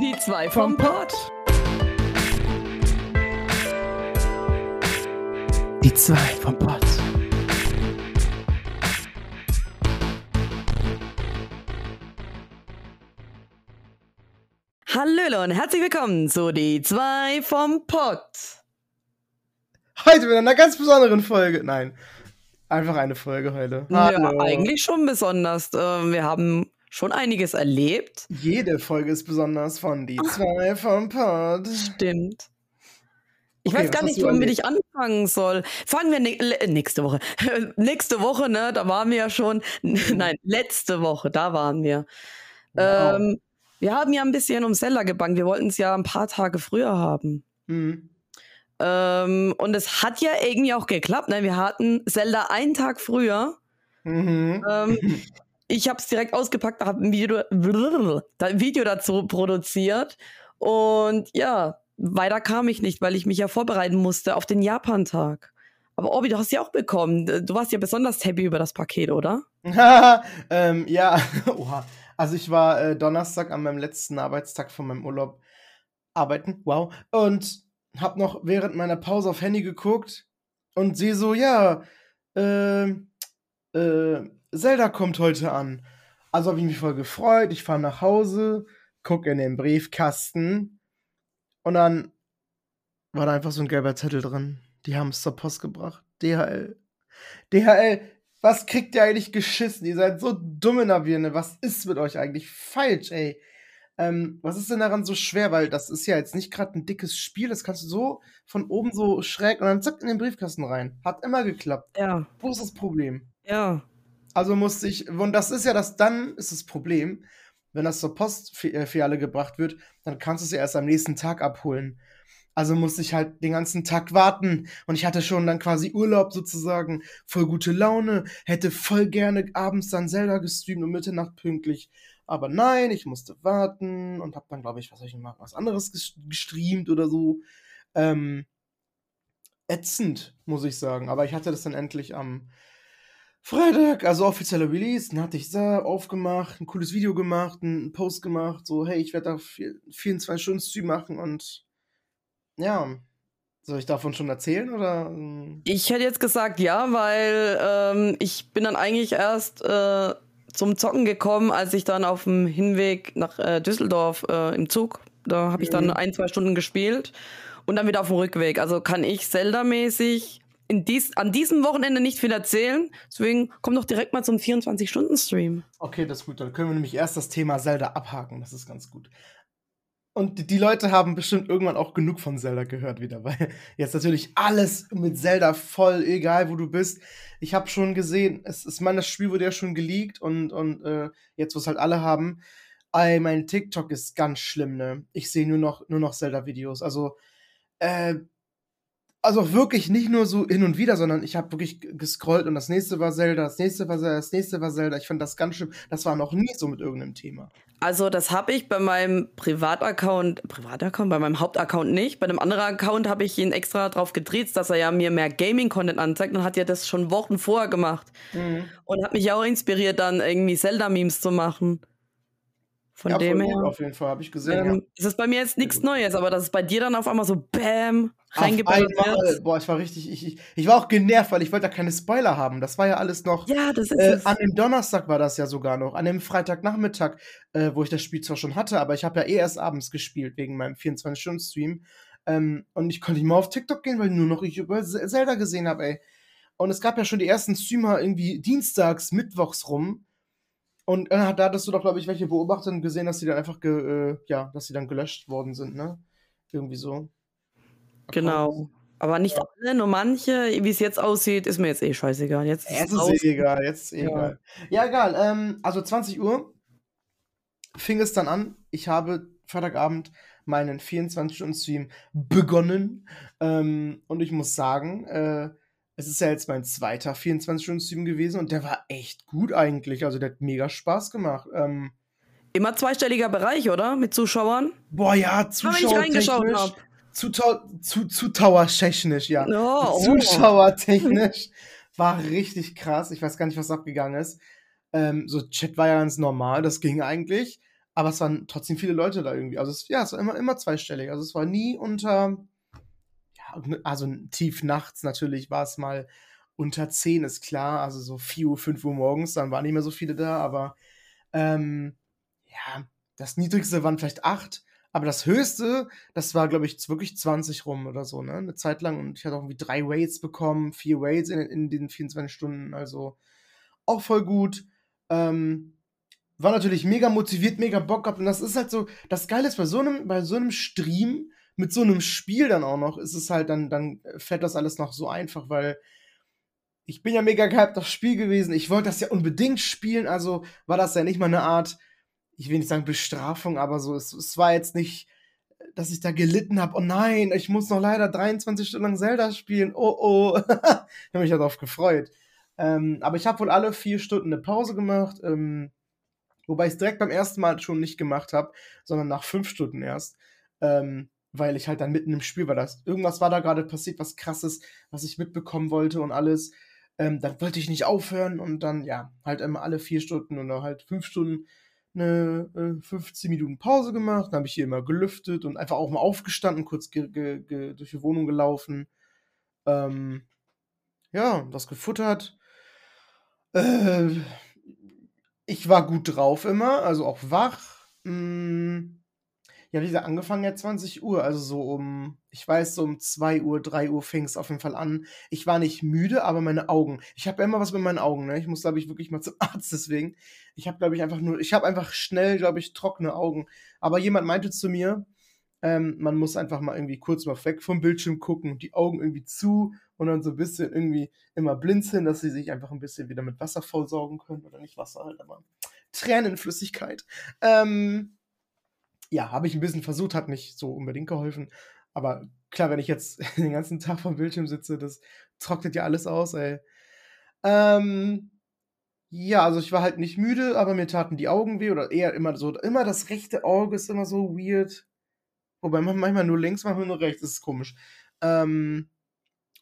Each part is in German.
Die zwei vom Pott. Die zwei vom Pott. Hallöle und herzlich willkommen zu Die zwei vom Pott. Heute mit einer ganz besonderen Folge. Nein, einfach eine Folge heute. Ja, Hallo. eigentlich schon besonders. Ähm, Wir haben schon einiges erlebt. Jede Folge ist besonders von Die zwei vom Pott. Stimmt. Ich Okay, weiß gar nicht, womit ich anfangen soll. Fangen wir nächste Woche. nächste Woche, ne? Da waren wir ja schon. Nein, letzte Woche, da waren wir. Wow. Ähm, wir haben ja ein bisschen um Zelda gebankt. Wir wollten es ja ein paar Tage früher haben. Hm. Ähm, und es hat ja irgendwie auch geklappt. Ne? Wir hatten Zelda einen Tag früher. Mhm. Ähm, ich habe es direkt ausgepackt, habe ein Video, ein Video dazu produziert. Und ja, weiter kam ich nicht, weil ich mich ja vorbereiten musste auf den Japan-Tag. Aber Obi, du hast ja auch bekommen. Du warst ja besonders happy über das Paket, oder? ähm, ja, oha. Also ich war äh, Donnerstag an meinem letzten Arbeitstag von meinem Urlaub arbeiten, wow, und hab noch während meiner Pause auf Handy geguckt und sehe so, ja, äh, äh, Zelda kommt heute an. Also habe ich mich voll gefreut, ich fahre nach Hause, guck in den Briefkasten und dann war da einfach so ein gelber Zettel drin. Die haben es zur Post gebracht. DHL. DHL, was kriegt ihr eigentlich geschissen? Ihr seid so dumm in der Birne. Was ist mit euch eigentlich falsch, ey? Ähm, was ist denn daran so schwer? Weil das ist ja jetzt nicht gerade ein dickes Spiel. Das kannst du so von oben so schräg und dann zack in den Briefkasten rein. Hat immer geklappt. Ja, Wo ist das Problem? ja. Also musste ich, und das ist ja das, dann ist das Problem, wenn das zur Postfiliale gebracht wird, dann kannst du es ja erst am nächsten Tag abholen. Also musste ich halt den ganzen Tag warten und ich hatte schon dann quasi Urlaub sozusagen, voll gute Laune, hätte voll gerne abends dann Zelda gestreamt um Mitternacht pünktlich. Aber nein, ich musste warten und hab dann, glaube ich, was ich machen, was anderes ges- gestreamt oder so. Ähm, ätzend, muss ich sagen. Aber ich hatte das dann endlich am Freitag, also offizieller Release, dann hatte ich da aufgemacht, ein cooles Video gemacht, einen Post gemacht, so, hey, ich werde da vier- 24 Stunden Stream machen und ja, soll ich davon schon erzählen oder? ähm, Ich hätte jetzt gesagt ja, weil ähm, ich bin dann eigentlich erst äh, zum Zocken gekommen, als ich dann auf dem Hinweg nach äh, Düsseldorf äh, im Zug, da habe ich dann Mhm. ein, zwei Stunden gespielt und dann wieder auf dem Rückweg. Also kann ich Zelda-mäßig in dies, an diesem Wochenende nicht viel erzählen. Deswegen komm doch direkt mal zum 24-Stunden-Stream. Okay, das ist gut, dann können wir nämlich erst das Thema Zelda abhaken, das ist ganz gut. Und die, Leute haben bestimmt irgendwann auch genug von Zelda gehört wieder, weil jetzt natürlich alles mit Zelda voll, egal wo du bist. Ich habe schon gesehen, es ist mein das Spiel wurde ja schon geleakt und, und äh, jetzt, wo es halt alle haben, ey, mein TikTok ist ganz schlimm, ne? Ich sehe nur noch, nur noch Zelda-Videos. Also, äh, also wirklich nicht nur so hin und wieder, sondern ich habe wirklich gescrollt und das nächste war Zelda, das nächste war Zelda, das nächste war Zelda. Ich fand das ganz schlimm. Das war noch nie so mit irgendeinem Thema. Also das habe ich bei meinem Privataccount, Privataccount, bei meinem Hauptaccount nicht. Bei einem anderen Account habe ich ihn extra drauf gedreht, dass er ja mir mehr Gaming-Content anzeigt und hat ja das schon Wochen vorher gemacht. Und hat mich auch inspiriert, dann irgendwie Zelda-Memes zu machen. Von ja, dem voll gut, her. auf jeden Fall habe ich gesehen. Ähm, Es ist bei mir jetzt nichts Neues, aber dass es bei dir dann auf einmal so BÄM reingeballert einmal, wird. boah, ich war richtig, ich, ich, ich war auch genervt, weil ich wollte da keine Spoiler haben. Das war ja alles noch. Ja, das ist Äh, es. an dem Donnerstag war das ja sogar noch. An dem Freitagnachmittag, äh, wo ich das Spiel zwar schon hatte, aber ich habe ja eh erst abends gespielt wegen meinem 24-Stunden-Stream. Ähm, und ich konnte nicht mal auf TikTok gehen, weil nur noch ich über Zelda gesehen habe, ey. Und es gab ja schon die ersten Streamer irgendwie dienstags, mittwochs rum. Und äh, da hattest du doch, glaube ich, welche beobachtet und gesehen, dass die dann einfach, ge, äh, ja, dass die dann gelöscht worden sind, ne? Irgendwie so. Genau. Aber nicht alle, nur manche. Wie es jetzt aussieht, ist mir jetzt eh scheißegal. Jetzt ist es raus. eh egal, jetzt ist eh Ja. egal. Ja, egal. Ähm, also 20 Uhr fing es dann an. Ich habe Freitagabend meinen 24-Stunden-Stream begonnen. Ähm, und ich muss sagen, äh, es ist ja jetzt mein zweiter 24-Stunden-Stream gewesen und der war echt gut eigentlich. Also der hat mega Spaß gemacht. Ähm, Immer zweistelliger Bereich, oder? Mit Zuschauern? boah, ja, zuschauertechnisch. hab. Zuschau zu, Zuschauertechnisch, ja. Oh, oh. Zuschauertechnisch war richtig krass. Ich weiß gar nicht, was abgegangen ist. Ähm, so Chat war ja ganz normal, das ging eigentlich. aber es waren trotzdem viele Leute da irgendwie. Also es, ja, es war immer, immer zweistellig. Also es war nie unter, also tief nachts natürlich war es mal unter 10, ist klar. Also so 4 Uhr, 5 Uhr morgens, dann waren nicht mehr so viele da, aber ähm, ja, das niedrigste waren vielleicht 8. Aber das höchste, das war, glaube ich, wirklich 20 rum oder so, ne? Eine Zeit lang. Und ich hatte auch irgendwie drei Weights bekommen, vier Weights in, in den 24 Stunden. Also auch voll gut. Ähm, war natürlich mega motiviert, mega Bock gehabt. Und das ist halt so, das Geile ist bei so einem, bei so einem Stream, mit so einem Spiel dann auch noch, ist es halt dann, dann fällt das alles noch so einfach, weil ich bin ja mega gehypt aufs Spiel gewesen. Ich wollte das ja unbedingt spielen, also war das ja nicht mal eine Art, ich will nicht sagen Bestrafung, aber so, es, es war jetzt nicht, dass ich da gelitten habe, oh nein, ich muss noch leider 23 Stunden lang Zelda spielen, oh oh. ich habe mich darauf gefreut. Ähm, aber ich habe wohl alle vier Stunden eine Pause gemacht, ähm, wobei ich es direkt beim ersten Mal schon nicht gemacht habe, sondern nach fünf Stunden erst. Ähm, weil ich halt dann mitten im Spiel war. Das, irgendwas war da gerade passiert, was krasses, was ich mitbekommen wollte und alles. Ähm, dann wollte ich nicht aufhören und dann, ja, halt immer alle vier Stunden oder halt fünf Stunden eine äh, 15 Minuten Pause gemacht, dann habe ich hier immer gelüftet und einfach auch mal aufgestanden, kurz ge ge ge durch die Wohnung gelaufen. Ähm, ja, was gefuttert. Äh, ich war gut drauf immer, also auch wach. Hm, ja, wie gesagt, angefangen ja 20 Uhr, also so um, ich weiß, so um 2 Uhr, 3 Uhr fing es auf jeden Fall an. Ich war nicht müde, aber meine Augen. Ich habe ja immer was mit meinen Augen, ne? Ich muss, glaube ich, wirklich mal zum Arzt deswegen. Ich habe, glaube ich, einfach nur, ich habe einfach schnell, glaube ich, trockene Augen. Aber jemand meinte zu mir, ähm, man muss einfach mal irgendwie kurz mal weg vom Bildschirm gucken, die Augen irgendwie zu und dann so ein bisschen irgendwie immer blinzeln, dass sie sich einfach ein bisschen wieder mit Wasser vollsaugen können. Oder nicht Wasser halt, aber Tränenflüssigkeit. Ähm, ja, habe ich ein bisschen versucht, hat nicht so unbedingt geholfen. Aber klar, wenn ich jetzt den ganzen Tag vom Bildschirm sitze, das trocknet ja alles aus, ey. Ähm, ja, also ich war halt nicht müde, aber mir taten die Augen weh oder eher immer so, immer das rechte Auge ist immer so weird. Wobei manchmal nur links, manchmal nur rechts, das ist komisch. Ähm,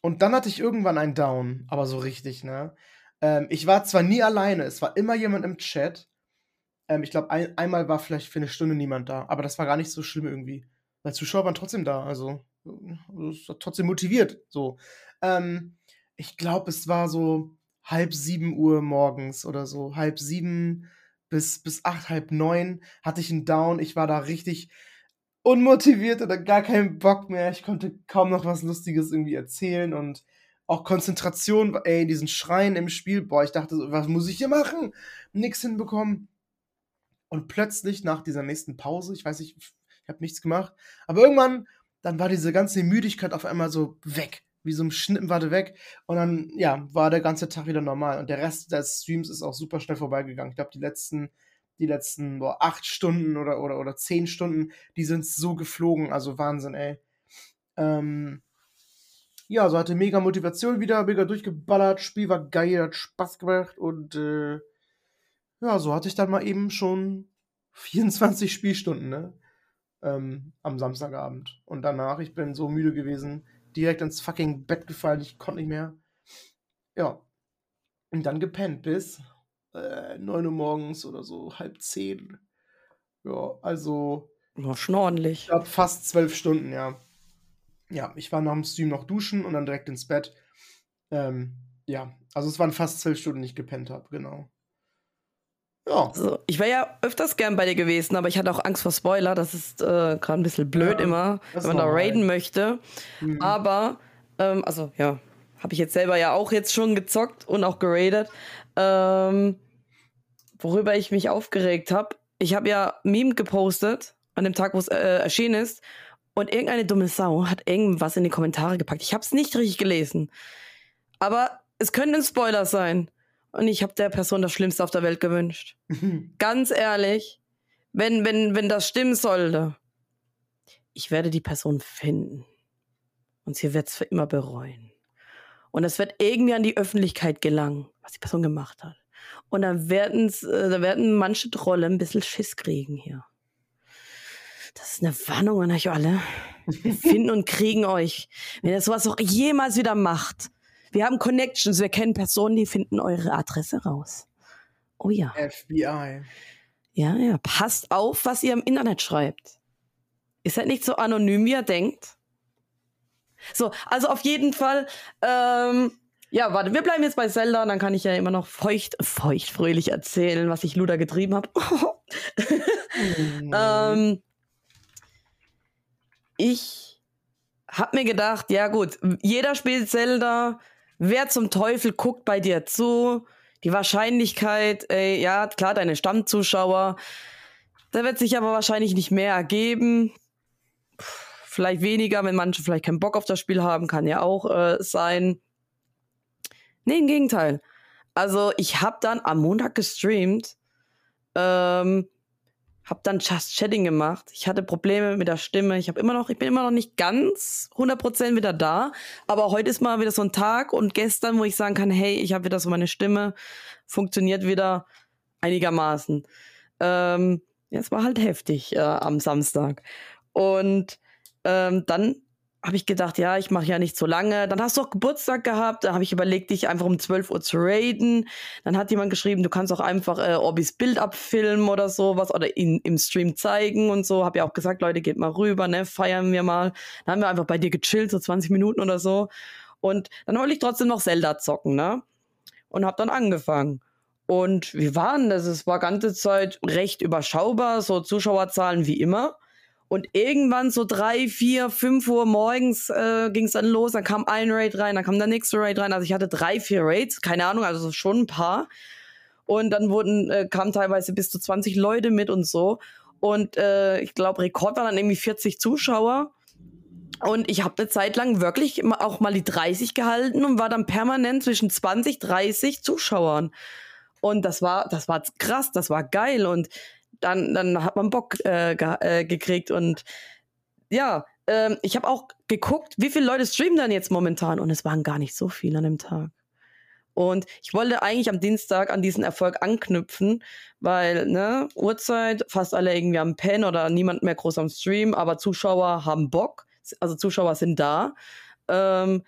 und dann hatte ich irgendwann einen Down, aber so richtig, ne? Ähm, ich war zwar nie alleine, es war immer jemand im Chat, ähm, ich glaube, ein, einmal war vielleicht für eine Stunde niemand da, aber das war gar nicht so schlimm irgendwie. Weil Zuschauer waren trotzdem da, also, also trotzdem motiviert. So. Ähm, ich glaube, es war so halb sieben Uhr morgens oder so. Halb sieben bis, bis acht, halb neun hatte ich einen Down. Ich war da richtig unmotiviert oder gar keinen Bock mehr. Ich konnte kaum noch was Lustiges irgendwie erzählen und auch Konzentration, ey, diesen Schreien im Spiel, boah, ich dachte, was muss ich hier machen? Nix hinbekommen. Und plötzlich nach dieser nächsten Pause, ich weiß nicht, ich habe nichts gemacht, aber irgendwann, dann war diese ganze Müdigkeit auf einmal so weg. Wie so ein Schnippen war der weg. Und dann, ja, war der ganze Tag wieder normal. Und der Rest des Streams ist auch super schnell vorbeigegangen. Ich glaube, die letzten, die letzten boah, acht Stunden oder, oder, oder zehn Stunden, die sind so geflogen. Also Wahnsinn, ey. Ähm, ja, so hatte mega Motivation wieder, mega durchgeballert. Spiel war geil, hat Spaß gemacht und äh, ja, so hatte ich dann mal eben schon 24 Spielstunden, ne? Ähm, am Samstagabend. Und danach, ich bin so müde gewesen, direkt ins fucking Bett gefallen, ich konnte nicht mehr. Ja. Und dann gepennt bis äh, 9 Uhr morgens oder so, halb 10. Ja, also. War schon ordentlich. Ich glaube, fast zwölf Stunden, ja. Ja, ich war nach dem Stream noch duschen und dann direkt ins Bett. Ähm, ja, also es waren fast zwölf Stunden, die ich gepennt habe, genau. Ja. Also, ich wäre ja öfters gern bei dir gewesen, aber ich hatte auch Angst vor Spoiler. Das ist äh, gerade ein bisschen blöd ja, immer, wenn man da raiden möchte. Mhm. Aber, ähm, also ja, habe ich jetzt selber ja auch jetzt schon gezockt und auch geradet. Ähm, worüber ich mich aufgeregt habe, ich habe ja Meme gepostet an dem Tag, wo es äh, erschienen ist. Und irgendeine dumme Sau hat irgendwas in die Kommentare gepackt. Ich habe es nicht richtig gelesen. Aber es könnte ein Spoiler sein. Und ich habe der Person das Schlimmste auf der Welt gewünscht. Ganz ehrlich, wenn, wenn, wenn das stimmen sollte, ich werde die Person finden. Und sie wird es für immer bereuen. Und es wird irgendwie an die Öffentlichkeit gelangen, was die Person gemacht hat. Und dann, werden's, äh, dann werden manche Trolle ein bisschen Schiss kriegen hier. Das ist eine Warnung an euch alle. Wir finden und kriegen euch. Wenn ihr sowas auch jemals wieder macht, wir haben Connections, wir kennen Personen, die finden eure Adresse raus. Oh ja. FBI. Ja, ja, passt auf, was ihr im Internet schreibt. Ist halt nicht so anonym, wie ihr denkt. So, also auf jeden Fall, ähm, ja, warte, wir bleiben jetzt bei Zelda, dann kann ich ja immer noch feucht, feucht fröhlich erzählen, was ich Luda getrieben habe. oh ähm, ich hab mir gedacht, ja gut, jeder spielt Zelda, wer zum Teufel guckt bei dir zu? Die Wahrscheinlichkeit, ey, ja, klar, deine Stammzuschauer, da wird sich aber wahrscheinlich nicht mehr ergeben. Vielleicht weniger, wenn manche vielleicht keinen Bock auf das Spiel haben, kann ja auch äh, sein. Nee, im Gegenteil. Also ich habe dann am Montag gestreamt, ähm, habe dann Just Chatting gemacht. Ich hatte Probleme mit der Stimme. Ich habe immer noch, ich bin immer noch nicht ganz 100% wieder da. Aber heute ist mal wieder so ein Tag und gestern, wo ich sagen kann, hey, ich habe wieder so meine Stimme, funktioniert wieder einigermaßen. Ähm, ja, es war halt heftig äh, am Samstag. Und ähm, dann habe ich gedacht, ja, ich mache ja nicht so lange. Dann hast du auch Geburtstag gehabt. Da habe ich überlegt, dich einfach um 12 Uhr zu raiden. Dann hat jemand geschrieben, du kannst auch einfach äh, Orbis Bild abfilmen oder sowas oder ihn im Stream zeigen und so. Habe ja auch gesagt, Leute, geht mal rüber, ne, feiern wir mal. Dann haben wir einfach bei dir gechillt, so 20 Minuten oder so. Und dann wollte ich trotzdem noch Zelda zocken, ne? Und habe dann angefangen. Und wir waren das? Es war ganze Zeit recht überschaubar, so Zuschauerzahlen wie immer. Und irgendwann so drei, vier, fünf Uhr morgens äh, ging es dann los. Dann kam ein Raid rein, dann kam der nächste Raid rein. Also ich hatte drei, vier Raids, keine Ahnung, also schon ein paar. Und dann wurden, äh, kamen teilweise bis zu 20 Leute mit und so. Und äh, ich glaube, Rekord war dann irgendwie 40 Zuschauer. Und ich habe eine Zeit lang wirklich auch mal die 30 gehalten und war dann permanent zwischen 20, 30 Zuschauern. Und das war, das war krass, das war geil. Und dann, dann hat man Bock äh, ge äh, gekriegt. Und ja, ähm, ich habe auch geguckt, wie viele Leute streamen dann jetzt momentan. Und es waren gar nicht so viele an dem Tag. Und ich wollte eigentlich am Dienstag an diesen Erfolg anknüpfen, weil, ne, Uhrzeit, fast alle irgendwie am Pen oder niemand mehr groß am Stream, aber Zuschauer haben Bock, also Zuschauer sind da. Ähm,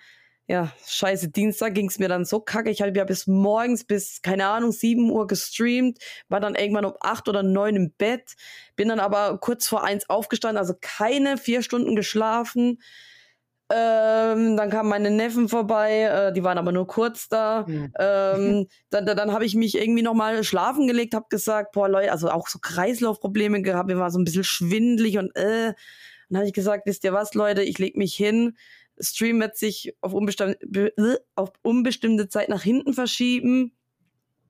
ja, scheiße, Dienstag ging es mir dann so kacke. Ich habe ja bis morgens, bis, keine Ahnung, 7 Uhr gestreamt, war dann irgendwann um 8 oder 9 im Bett, bin dann aber kurz vor 1 aufgestanden, also keine vier Stunden geschlafen. Ähm, dann kamen meine Neffen vorbei, äh, die waren aber nur kurz da. Mhm. Ähm, dann dann, habe ich mich irgendwie nochmal schlafen gelegt, habe gesagt, boah Leute, also auch so Kreislaufprobleme gehabt, mir war so ein bisschen schwindlig und äh. Dann habe ich gesagt, wisst ihr was, Leute, ich leg mich hin, Stream wird sich auf, unbestimmte, auf unbestimmte Zeit nach hinten verschieben,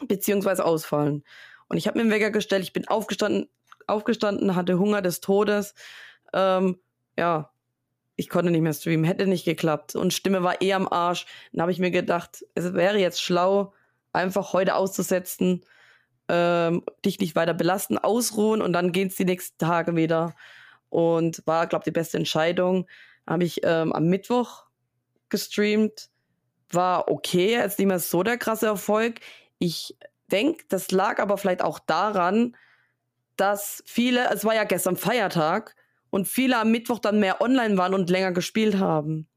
beziehungsweise ausfallen. Und ich habe mir einen Wecker gestellt, ich bin aufgestanden, aufgestanden, hatte Hunger des Todes. Ähm, ja, ich konnte nicht mehr streamen, hätte nicht geklappt. Und Stimme war eh am Arsch. Dann habe ich mir gedacht, es wäre jetzt schlau, einfach heute auszusetzen, ähm, dich nicht weiter belasten, ausruhen und dann gehen es die nächsten Tage wieder. Und war, glaube ich, die beste Entscheidung habe ich ähm, am Mittwoch gestreamt. War okay, jetzt nicht mehr so der krasse Erfolg. Ich denke, das lag aber vielleicht auch daran, dass viele, es war ja gestern Feiertag und viele am Mittwoch dann mehr online waren und länger gespielt haben.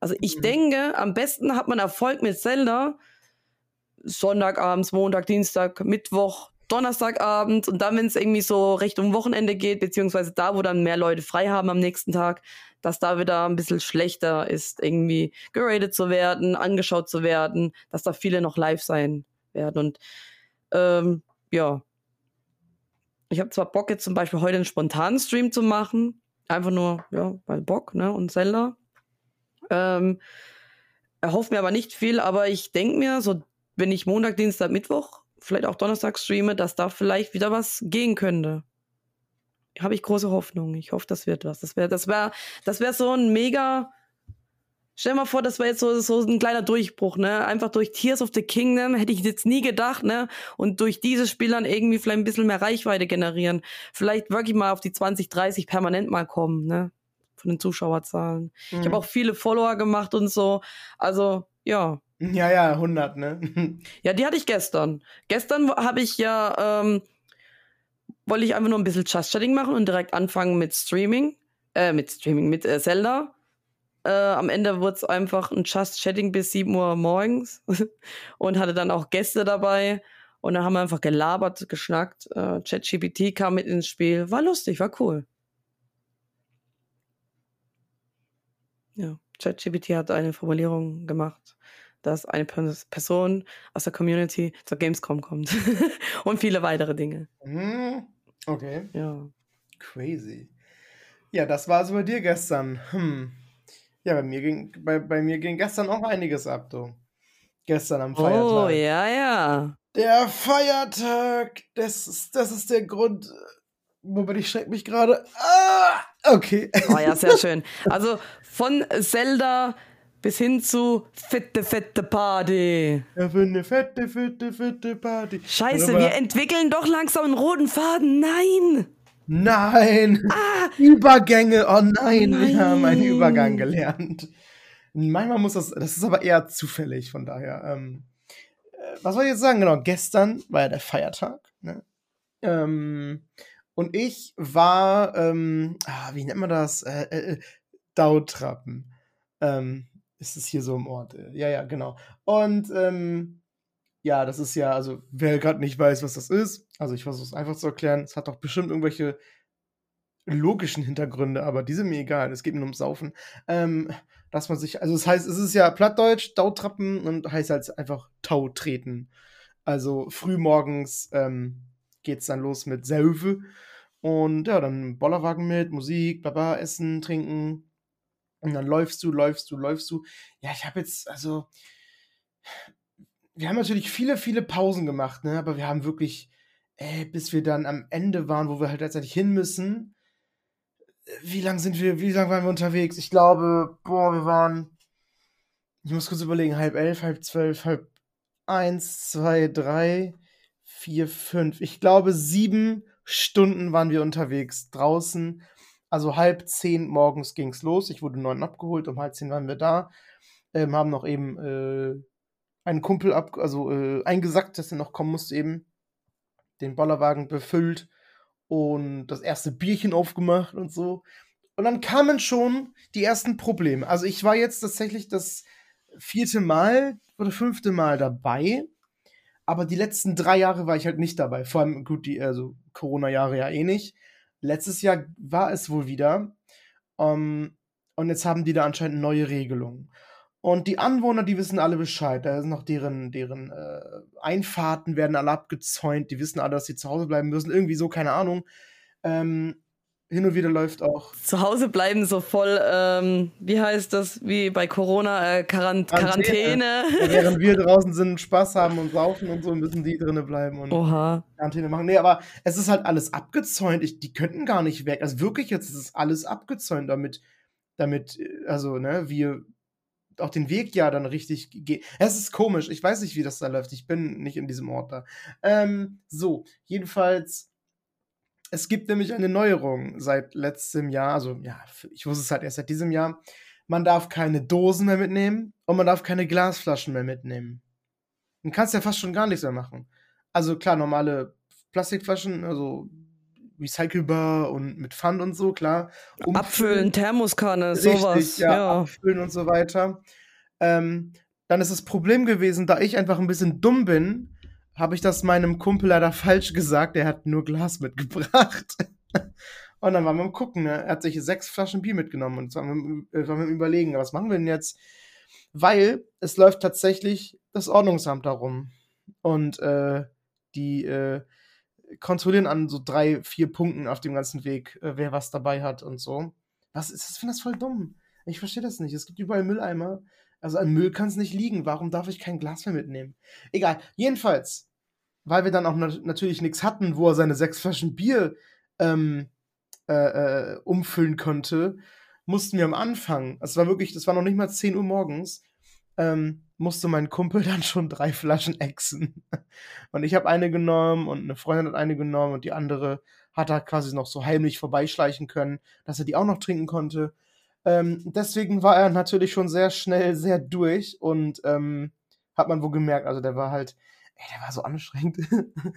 Also ich mhm. denke, am besten hat man Erfolg mit Zelda Sonntagabends, Montag, Dienstag, Mittwoch, Donnerstagabend und dann, wenn es irgendwie so Richtung Wochenende geht, beziehungsweise da, wo dann mehr Leute frei haben am nächsten Tag, dass da wieder ein bisschen schlechter ist, irgendwie geradet zu werden, angeschaut zu werden, dass da viele noch live sein werden. Und ähm, ja, ich habe zwar Bock, jetzt zum Beispiel heute einen spontanen Stream zu machen, einfach nur, ja, weil Bock, ne, und Zelda. Ähm, erhoffe mir aber nicht viel, aber ich denke mir, so, wenn ich Montag, Dienstag, Mittwoch, vielleicht auch Donnerstag streame, dass da vielleicht wieder was gehen könnte habe ich große Hoffnung. Ich hoffe, das wird was. Das wäre das wär, das wär so ein mega. Stell dir mal vor, das wäre jetzt so, so ein kleiner Durchbruch, ne? Einfach durch Tears of the Kingdom hätte ich jetzt nie gedacht, ne? Und durch dieses Spiel dann irgendwie vielleicht ein bisschen mehr Reichweite generieren. Vielleicht wirklich mal auf die 20, 30 permanent mal kommen, ne? Von den Zuschauerzahlen. Mhm. Ich habe auch viele Follower gemacht und so. Also, ja. Ja, ja, 100, ne? ja, die hatte ich gestern. Gestern habe ich ja ähm, wollte ich einfach nur ein bisschen Just Chatting machen und direkt anfangen mit Streaming. Äh, mit Streaming, mit äh, Zelda. Äh, am Ende wurde es einfach ein Just Chatting bis 7 Uhr morgens und hatte dann auch Gäste dabei. Und dann haben wir einfach gelabert, geschnackt. Äh, ChatGPT kam mit ins Spiel. War lustig, war cool. Ja, ChatGPT hat eine Formulierung gemacht, dass eine Person aus der Community zur Gamescom kommt. Und viele weitere Dinge. Hm, okay. Ja. Crazy. Ja, das war also bei dir gestern. Hm. Ja, bei mir ging, bei, bei mir ging gestern auch einiges ab, du. Gestern am Feiertag. Oh, ja, ja. Der Feiertag, das ist, das ist der Grund. Wobei ich schreck mich gerade. Ah, okay. Oh ja, sehr schön. Also von Zelda bis hin zu fette, fette Party. Ja, für eine fette, fette, fette Party. Scheiße, Aber- wir entwickeln doch langsam einen roten Faden. Nein! Nein! Ah, Übergänge, oh nein, Nein. wir haben einen Übergang gelernt. Manchmal muss das, das ist aber eher zufällig, von daher. Ähm, äh, was soll ich jetzt sagen? Genau, gestern war ja der Feiertag. Ne? Ähm, und ich war, ähm, ah, wie nennt man das? Äh, äh, äh, Dautrappen. Ähm, ist es hier so im Ort? Äh, Ja, ja, genau. Und ähm, ja, das ist ja, also wer gerade nicht weiß, was das ist, also ich versuche es einfach zu erklären, es hat doch bestimmt irgendwelche logischen Hintergründe, aber die sind mir egal, es geht nur ums Saufen. Ähm, dass man sich, also es heißt, es ist ja Plattdeutsch, Tautrappen und heißt halt einfach Tau treten. Also frühmorgens ähm, geht's dann los mit Saufe und ja, dann Bollerwagen mit, Musik, Baba, Essen, Trinken und dann läufst du, läufst du, läufst du. Ja, ich habe jetzt, also wir haben natürlich viele, viele Pausen gemacht, ne? aber wir haben wirklich, äh, bis wir dann am Ende waren, wo wir halt tatsächlich hin müssen. Wie lang sind wir, wie lang waren wir unterwegs? Ich glaube, boah, wir waren, ich muss kurz überlegen, halb elf, halb zwölf, halb eins, zwei, drei, vier, fünf. Ich glaube, sieben Stunden waren wir unterwegs draußen. Also halb zehn morgens ging's los. Ich wurde neun abgeholt, um halb zehn waren wir da. Ähm, haben noch eben äh, einen Kumpel ab, also äh, eingesackt, dass er noch kommen musste eben. Den Bollerwagen befüllt und das erste Bierchen aufgemacht und so. Und dann kamen schon die ersten Probleme. Also ich war jetzt tatsächlich das vierte Mal oder fünfte Mal dabei. Aber die letzten drei Jahre war ich halt nicht dabei. Vor allem, gut, die, also Corona-Jahre ja eh nicht. Letztes Jahr war es wohl wieder. Ähm, und jetzt haben die da anscheinend neue Regelungen. Und die Anwohner, die wissen alle Bescheid. Da sind noch deren, deren äh, Einfahrten werden alle abgezäunt. Die wissen alle, dass sie zu Hause bleiben müssen. Irgendwie so, keine Ahnung. Ähm, hin und wieder läuft auch zu Hause bleiben so voll, ähm, wie heißt das, wie bei Corona, äh, Quarant Quarantäne. Quarantäne. Während wir draußen sind, Spaß haben und saufen und so, müssen die drinnen bleiben und Oha. Quarantäne machen. Nee, aber es ist halt alles abgezäunt. Ich, die könnten gar nicht weg. Also wirklich, jetzt ist es alles abgezäunt, damit, damit, also, ne, wir auch den Weg ja dann richtig gehen. Es ist komisch. Ich weiß nicht, wie das da läuft. Ich bin nicht in diesem Ort da. Ähm, so, jedenfalls. Es gibt nämlich eine Neuerung seit letztem Jahr, also ja, ich wusste es halt erst seit diesem Jahr. Man darf keine Dosen mehr mitnehmen und man darf keine Glasflaschen mehr mitnehmen. Du kannst ja fast schon gar nichts mehr machen. Also klar, normale Plastikflaschen, also recycelbar und mit Pfand und so, klar. Abfüllen, Thermoskanne, Richtig, sowas. ja, Ja. abfüllen und so weiter. Ähm, dann ist das Problem gewesen, da ich einfach ein bisschen dumm bin, habe ich das meinem Kumpel leider falsch gesagt. Er hat nur Glas mitgebracht. und dann waren wir am Gucken. Ne? Er hat sich sechs Flaschen Bier mitgenommen und waren wir, äh, waren wir im Überlegen, was machen wir denn jetzt? Weil es läuft tatsächlich das Ordnungsamt darum. Und äh, die äh, kontrollieren an so drei, vier Punkten auf dem ganzen Weg, äh, wer was dabei hat und so. Was ist das? Ich finde das voll dumm. Ich verstehe das nicht. Es gibt überall Mülleimer. Also an Müll kann es nicht liegen. Warum darf ich kein Glas mehr mitnehmen? Egal. Jedenfalls, weil wir dann auch nat natürlich nichts hatten, wo er seine sechs Flaschen Bier ähm, äh, äh, umfüllen konnte, mussten wir am Anfang, es war wirklich, das war noch nicht mal 10 Uhr morgens, ähm, musste mein Kumpel dann schon drei Flaschen exen. Und ich habe eine genommen und eine Freundin hat eine genommen und die andere hat er quasi noch so heimlich vorbeischleichen können, dass er die auch noch trinken konnte. Ähm, deswegen war er natürlich schon sehr schnell sehr durch und ähm, hat man wohl gemerkt, also der war halt, ey, der war so anstrengend.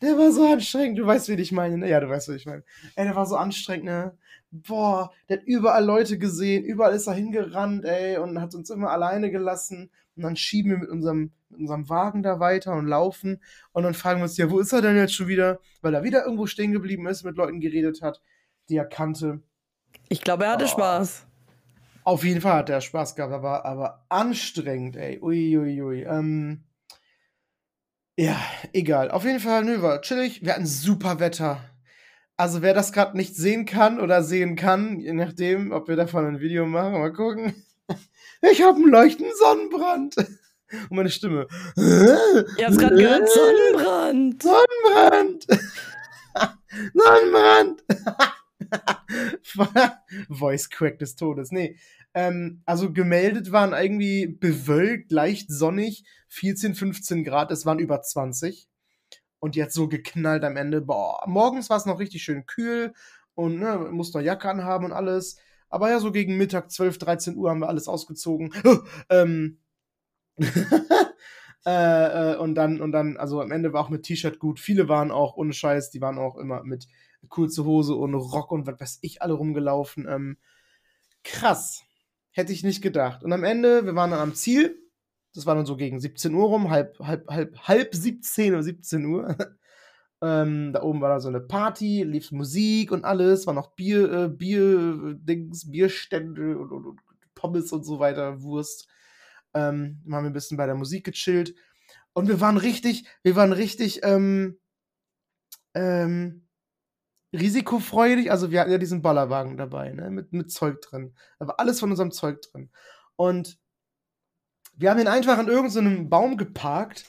Der war so anstrengend. Du weißt, wie ich meine. Ne? Ja, du weißt, wie ich meine. Ey, der war so anstrengend, ne? Boah, der hat überall Leute gesehen. Überall ist er hingerannt, ey, und hat uns immer alleine gelassen. Und dann schieben wir mit unserem, mit unserem Wagen da weiter und laufen. Und dann fragen wir uns, ja, wo ist er denn jetzt schon wieder? Weil er wieder irgendwo stehen geblieben ist, mit Leuten geredet hat, die er kannte. Ich glaube, er hatte oh. Spaß. Auf jeden Fall hat er Spaß gehabt, aber, aber anstrengend, ey. Uiuiui. Ui, ui. Ähm, ja, egal. Auf jeden Fall, nö, war chillig. Wir hatten super Wetter. Also, wer das gerade nicht sehen kann oder sehen kann, je nachdem, ob wir davon ein Video machen, mal gucken. Ich habe einen leuchtenden Sonnenbrand. Und meine Stimme. Ihr habt gerade gehört, Sonnenbrand. Sonnenbrand. Sonnenbrand. Voice Crack des Todes. Nee. Ähm, also gemeldet waren irgendwie bewölkt, leicht sonnig, 14, 15 Grad, es waren über 20. Und jetzt so geknallt am Ende. Boah, morgens war es noch richtig schön kühl und ne, musste noch Jacke anhaben und alles. Aber ja, so gegen Mittag, 12, 13 Uhr haben wir alles ausgezogen. ähm, äh, äh, und dann, und dann, also am Ende war auch mit T-Shirt gut. Viele waren auch ohne Scheiß, die waren auch immer mit kurze Hose und Rock und was weiß ich alle rumgelaufen. Ähm, krass. Hätte ich nicht gedacht. Und am Ende, wir waren dann am Ziel. Das war dann so gegen 17 Uhr rum, halb, halb, halb, halb 17 oder 17 Uhr. ähm, da oben war da so eine Party, lief Musik und alles, war noch Bier, äh, Bier, Dings, Bierstände und, und, und, Pommes und so weiter, Wurst. Ähm, haben wir ein bisschen bei der Musik gechillt. Und wir waren richtig, wir waren richtig, ähm, ähm, risikofreudig. Also wir hatten ja diesen Ballerwagen dabei, ne? mit, mit Zeug drin. Da war alles von unserem Zeug drin. Und wir haben ihn einfach an irgendeinem so Baum geparkt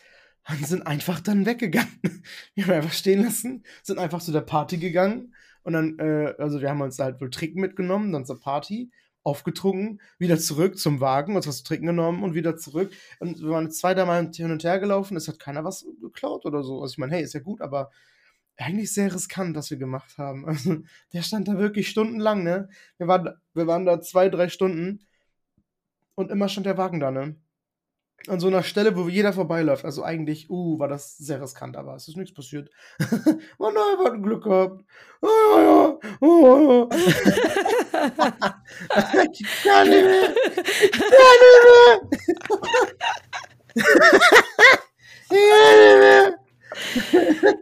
und sind einfach dann weggegangen. Wir haben einfach stehen lassen, sind einfach zu der Party gegangen und dann, äh, also wir haben uns da halt wohl Trinken mitgenommen, dann zur Party, aufgetrunken, wieder zurück zum Wagen, uns was zu trinken genommen und wieder zurück. Und wir waren zwei, dreimal hin und her gelaufen, es hat keiner was geklaut oder so. Also ich meine, hey, ist ja gut, aber eigentlich sehr riskant, was wir gemacht haben. Also, der stand da wirklich stundenlang, ne? Wir waren, wir waren da zwei, drei Stunden und immer stand der Wagen da, ne? An so einer Stelle, wo jeder vorbeiläuft. Also eigentlich, uh, war das sehr riskant, aber es ist nichts passiert. oh nein, wir hatten Glück gehabt. Oh, ja, oh, ja. ich kann nicht mehr. Ich kann nicht mehr. ich kann nicht mehr.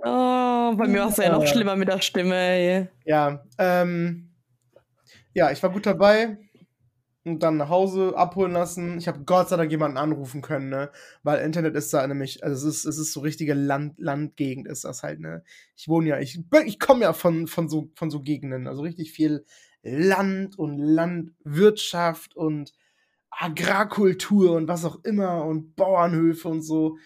Oh, bei mir war es ja noch schlimmer mit der Stimme. Ey. Ja, ähm, ja, ich war gut dabei und dann nach Hause abholen lassen. Ich habe Gott sei Dank jemanden anrufen können, ne? Weil Internet ist da nämlich, also es ist, es ist so richtige Land, Landgegend ist das halt, ne? Ich wohne ja, ich, ich komme ja von, von, so, von so Gegenden, also richtig viel Land und Landwirtschaft und Agrarkultur und was auch immer und Bauernhöfe und so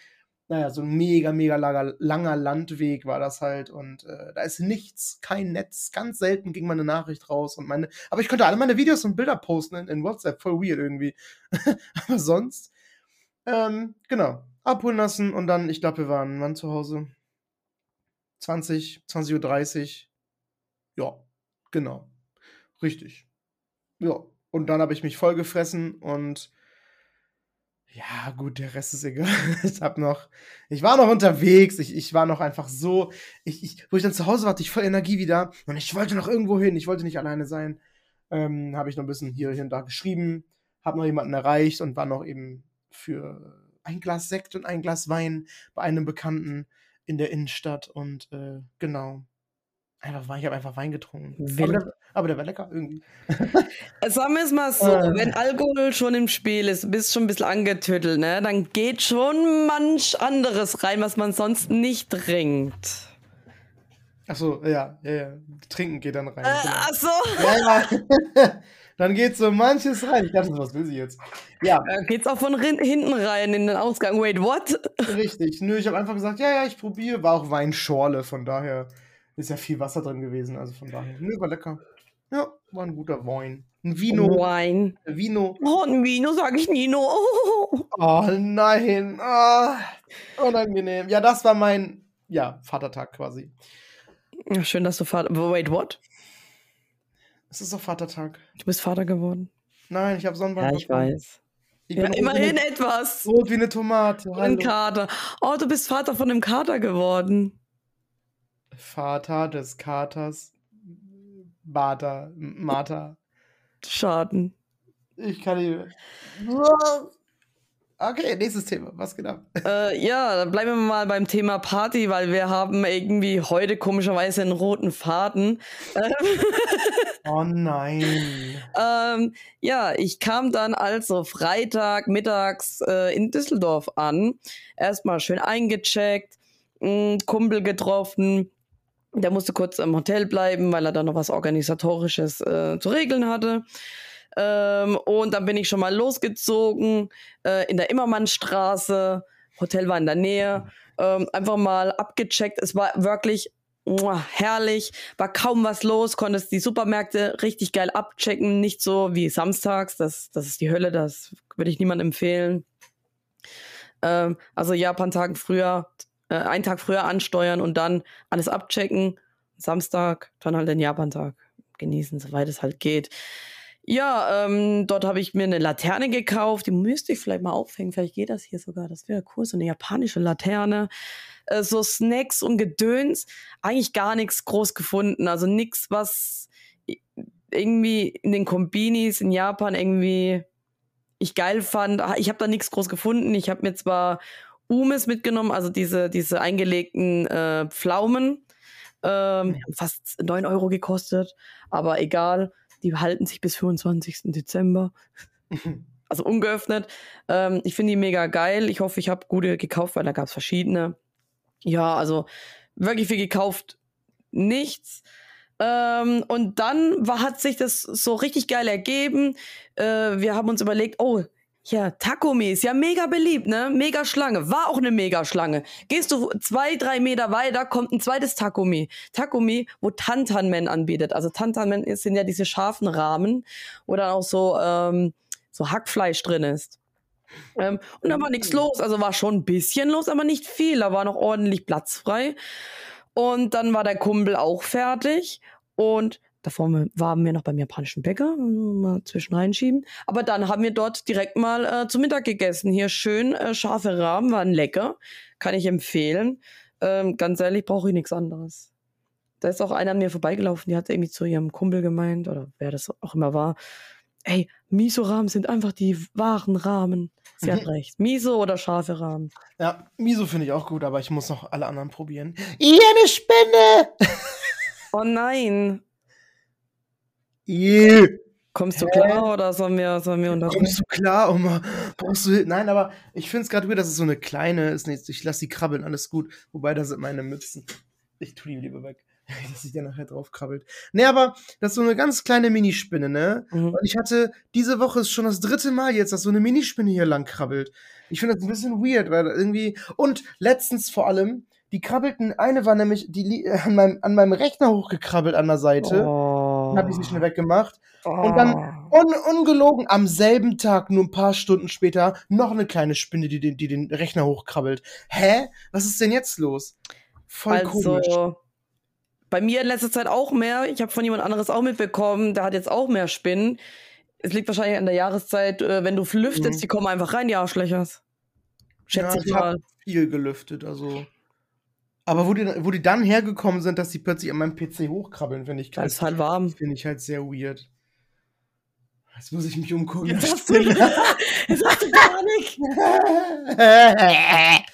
naja, so ein mega, mega langer, langer Landweg war das halt und äh, da ist nichts, kein Netz, ganz selten ging meine Nachricht raus und meine, aber ich konnte alle meine Videos und Bilder posten in, in WhatsApp, voll weird irgendwie. aber sonst, ähm, genau, abholen lassen und dann, ich glaube, wir waren wann zu Hause? 20, 20.30 Uhr. Ja, genau. Richtig. Ja. Und dann habe ich mich voll gefressen und ja, gut, der Rest ist egal. Ich hab noch, ich war noch unterwegs, ich, ich war noch einfach so, ich, ich, wo ich dann zu Hause war, hatte ich voll Energie wieder und ich wollte noch irgendwo hin, ich wollte nicht alleine sein. Ähm, habe ich noch ein bisschen hier, hier und da geschrieben, habe noch jemanden erreicht und war noch eben für ein Glas Sekt und ein Glas Wein bei einem Bekannten in der Innenstadt und äh, genau. Einfach Wein, ich habe einfach Wein getrunken. Aber der, aber der, war lecker irgendwie. Sagen wir es mal so, äh. wenn Alkohol schon im Spiel ist, bist schon ein bisschen angetüttelt, ne? Dann geht schon manch anderes rein, was man sonst nicht trinkt. Achso, ja, ja, ja. Trinken geht dann rein. Äh, genau. Ach so. Ja, ja. dann geht so manches rein. Ich dachte, was will sie jetzt? Ja. Äh, geht's auch von hinten rein in den Ausgang. Wait, what? Richtig. Nö, ich habe einfach gesagt, ja, ja, ich probiere. War auch Weinschorle, von daher. Ist ja viel Wasser drin gewesen, also von daher. Nö, war lecker. Ja, war ein guter Wein. Ein Vino. Wein. Vino. Oh, ein Vino sag ich Nino. Oh, oh nein. Oh, unangenehm. Ja, das war mein, ja, Vatertag quasi. Schön, dass du Vater. Wait, what? Es ist doch Vatertag. Du bist Vater geworden. Nein, ich habe Sonnenbrand. Ja, ich weiß. Ich ja, immerhin eine, etwas. Rot wie eine Tomate. Ein Kater. Oh, du bist Vater von einem Kater geworden. Vater des Katers. Bata. Mata. Schaden. Ich kann nicht. Okay, nächstes Thema. Was genau? Äh, ja, dann bleiben wir mal beim Thema Party, weil wir haben irgendwie heute komischerweise einen roten Faden. oh nein. ähm, ja, ich kam dann also Freitag mittags äh, in Düsseldorf an. Erstmal schön eingecheckt, einen Kumpel getroffen. Der musste kurz im Hotel bleiben, weil er da noch was Organisatorisches äh, zu regeln hatte. Ähm, und dann bin ich schon mal losgezogen äh, in der Immermannstraße. Hotel war in der Nähe. Ähm, einfach mal abgecheckt. Es war wirklich herrlich. War kaum was los. Konntest die Supermärkte richtig geil abchecken. Nicht so wie samstags. Das, das ist die Hölle. Das würde ich niemandem empfehlen. Ähm, also Japan-Tagen früher, äh, einen Tag früher ansteuern und dann alles abchecken. Samstag, dann halt den Japan-Tag genießen, soweit es halt geht. Ja, ähm, dort habe ich mir eine Laterne gekauft. Die müsste ich vielleicht mal aufhängen. Vielleicht geht das hier sogar. Das wäre cool. So eine japanische Laterne. Äh, so Snacks und Gedöns. Eigentlich gar nichts groß gefunden. Also nichts, was irgendwie in den Kombinis in Japan irgendwie ich geil fand. Ah, ich habe da nichts groß gefunden. Ich habe mir zwar Umes mitgenommen, also diese, diese eingelegten äh, Pflaumen. Ähm, fast 9 Euro gekostet, aber egal die halten sich bis 25. Dezember. also ungeöffnet. Ähm, ich finde die mega geil. Ich hoffe, ich habe gute gekauft, weil da gab es verschiedene. Ja, also wirklich viel gekauft. Nichts. Ähm, und dann war, hat sich das so richtig geil ergeben. Äh, wir haben uns überlegt, oh, ja, Takumi ist ja mega beliebt, ne? Mega Schlange. War auch eine mega Schlange. Gehst du zwei, drei Meter weiter, kommt ein zweites Takumi. Takumi, wo Tantanmen anbietet. Also Tantanmen sind ja diese scharfen Rahmen, wo dann auch so, ähm, so Hackfleisch drin ist. Ähm, und da war nichts mm. los. Also war schon ein bisschen los, aber nicht viel. Da war noch ordentlich Platz frei. Und dann war der Kumpel auch fertig. Und Davor waren wir noch beim japanischen Bäcker, mal zwischen reinschieben. Aber dann haben wir dort direkt mal äh, zu Mittag gegessen. Hier schön äh, scharfe Rahmen, waren lecker. Kann ich empfehlen. Ähm, ganz ehrlich, brauche ich nichts anderes. Da ist auch einer an mir vorbeigelaufen, die hat irgendwie zu ihrem Kumpel gemeint, oder wer das auch immer war. Ey, Miso-Rahmen sind einfach die wahren Rahmen. Sie hat recht. Miso oder scharfe Rahmen? Ja, Miso finde ich auch gut, aber ich muss noch alle anderen probieren. Ihr eine Spinne! oh nein. Yeah. Kommst du klar oder sollen wir, sollen wir unterbrechen? Kommst du klar? Mal, brauchst du Nein, aber ich finde es gerade gut, dass es so eine kleine ist. Ich lasse die krabbeln, alles gut. Wobei, da sind meine Mützen. Ich tue die lieber weg, dass sich der nachher drauf krabbelt. Nee, aber das ist so eine ganz kleine Minispinne, ne? Mhm. Und ich hatte, diese Woche ist schon das dritte Mal jetzt, dass so eine Minispinne hier lang krabbelt. Ich finde das ein bisschen weird, weil irgendwie. Und letztens vor allem, die krabbelten, eine war nämlich die, an, meinem, an meinem Rechner hochgekrabbelt an der Seite. Oh dann habe ich sie schnell weggemacht. Oh. Und dann oh. un ungelogen am selben Tag, nur ein paar Stunden später, noch eine kleine Spinne, die den, die den Rechner hochkrabbelt. Hä? Was ist denn jetzt los? Voll also, komisch. Bei mir in letzter Zeit auch mehr. Ich habe von jemand anderes auch mitbekommen, der hat jetzt auch mehr Spinnen. Es liegt wahrscheinlich an der Jahreszeit, äh, wenn du lüftest, mhm. die kommen einfach rein, die Arschlöchers. Schätze ja, ich, ich mal. viel gelüftet, also. Aber wo die, wo die dann hergekommen sind, dass die plötzlich an meinem PC hochkrabbeln, finde ich krass. Das ist halt warm. Finde ich halt sehr weird. Jetzt muss ich mich umgucken. Jetzt hast du, jetzt hast du Panik.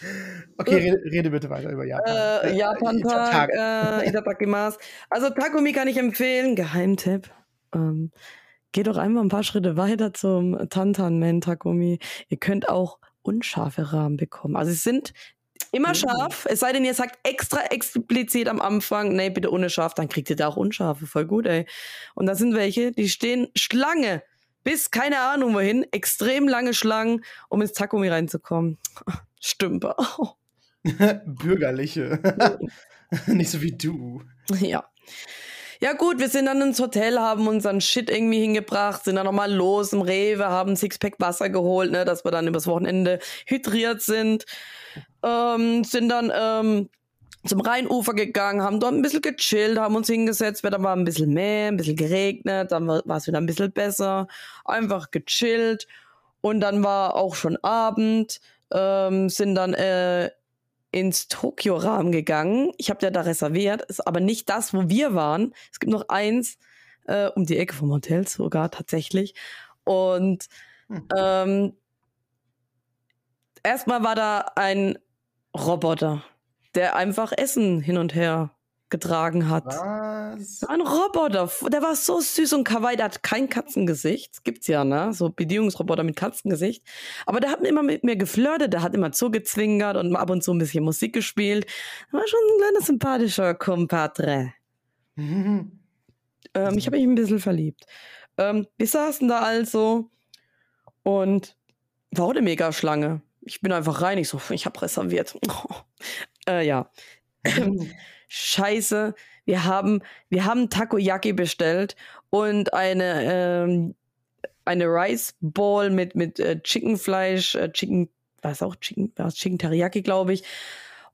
okay, rede, rede, bitte weiter über Japan. Äh, äh Japan-Tag, äh, Itadakimasu. Also Takumi kann ich empfehlen. Geheimtipp. Ähm, geht doch einfach ein paar Schritte weiter zum Tantan-Man Takumi. Ihr könnt auch unscharfe Rahmen bekommen. Also es sind Immer mhm. scharf, es sei denn, ihr sagt extra explizit am Anfang, nee, bitte ohne scharf, dann kriegt ihr da auch unscharfe, voll gut, ey. Und da sind welche, die stehen Schlange, bis keine Ahnung wohin, extrem lange Schlangen, um ins Takumi reinzukommen. Stümper. Bürgerliche. Nicht so wie du. Ja. Ja gut, wir sind dann ins Hotel, haben unseren Shit irgendwie hingebracht, sind dann nochmal los im Rewe, haben ein Sixpack Wasser geholt, ne, dass wir dann übers Wochenende hydriert sind ähm, sind dann ähm, zum Rheinufer gegangen, haben dort ein bisschen gechillt, haben uns hingesetzt, dann war ein bisschen mehr, ein bisschen geregnet, dann war es wieder ein bisschen besser, einfach gechillt und dann war auch schon Abend, ähm, sind dann äh, ins Tokio-Rahmen gegangen. Ich habe ja da reserviert, ist aber nicht das, wo wir waren. Es gibt noch eins äh, um die Ecke vom Hotel sogar tatsächlich. Und hm. ähm, erstmal war da ein Roboter, der einfach Essen hin und her getragen hat. Was? Ein Roboter, der war so süß und kawaii, der hat kein Katzengesicht. Gibt's ja, ne? So Bedienungsroboter mit Katzengesicht. Aber der hat immer mit mir geflirtet, der hat immer zugezwingert und ab und zu ein bisschen Musik gespielt. War schon ein kleiner sympathischer Compadre. ähm, ich habe mich ein bisschen verliebt. Ähm, wir saßen da also und war auch eine Mega-Schlange. Ich bin einfach rein, ich so, ich habe reserviert. äh, ja. Scheiße, wir haben, wir haben Takoyaki bestellt und eine, ähm, eine Rice Ball mit, mit äh, Chickenfleisch, äh, Chicken, was auch Chicken, was Chicken Teriyaki, glaube ich.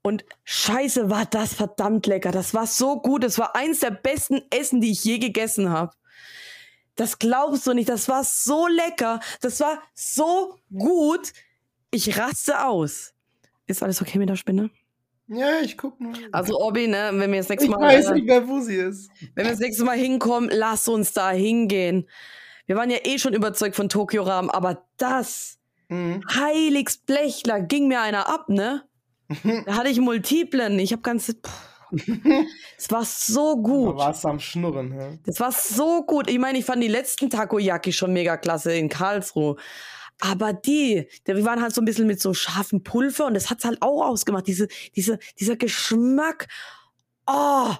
Und scheiße, war das verdammt lecker. Das war so gut. Das war eins der besten Essen, die ich je gegessen habe. Das glaubst du nicht. Das war so lecker. Das war so gut. Ich raste aus. Ist alles okay mit der Spinne? Ja, ich guck nur. Also Obi, ne, wenn wir das nächste ich Mal. Ich weiß nicht mehr, wo sie ist. Wenn wir das nächste Mal hinkommen, lass uns da hingehen. Wir waren ja eh schon überzeugt von Tokio Rahmen, aber das mhm. heiligst Blechler ging mir einer ab, ne? da hatte ich Multiplen. Ich habe ganze. Es war so gut. Da warst am Schnurren, ja. Das war so gut. Ich meine, ich fand die letzten Takoyaki schon mega klasse in Karlsruhe. Aber die, wir waren halt so ein bisschen mit so scharfem Pulver und das hat's halt auch ausgemacht. Diese, diese, dieser Geschmack. Oh,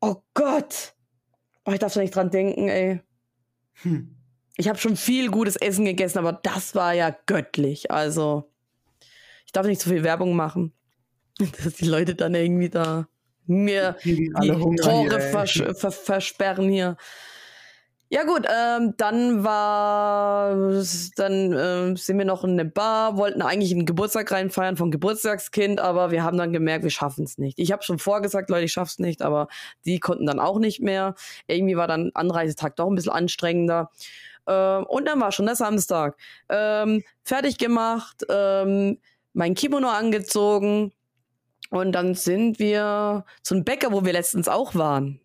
oh Gott. Oh, ich darf da nicht dran denken, ey. Hm. Ich habe schon viel gutes Essen gegessen, aber das war ja göttlich. Also, ich darf nicht zu viel Werbung machen, dass die Leute dann irgendwie da mir die, die Tore hier, vers vers versperren hier. Ja gut, ähm, dann war, dann äh, sind wir noch in eine Bar, wollten eigentlich einen Geburtstag reinfeiern vom Geburtstagskind, aber wir haben dann gemerkt, wir schaffen es nicht. Ich habe schon vorgesagt, Leute, ich schaff's nicht, aber die konnten dann auch nicht mehr. Irgendwie war dann Anreisetag doch ein bisschen anstrengender. Ähm, und dann war schon der Samstag. Ähm, fertig gemacht, ähm, mein Kimono angezogen und dann sind wir zum Bäcker, wo wir letztens auch waren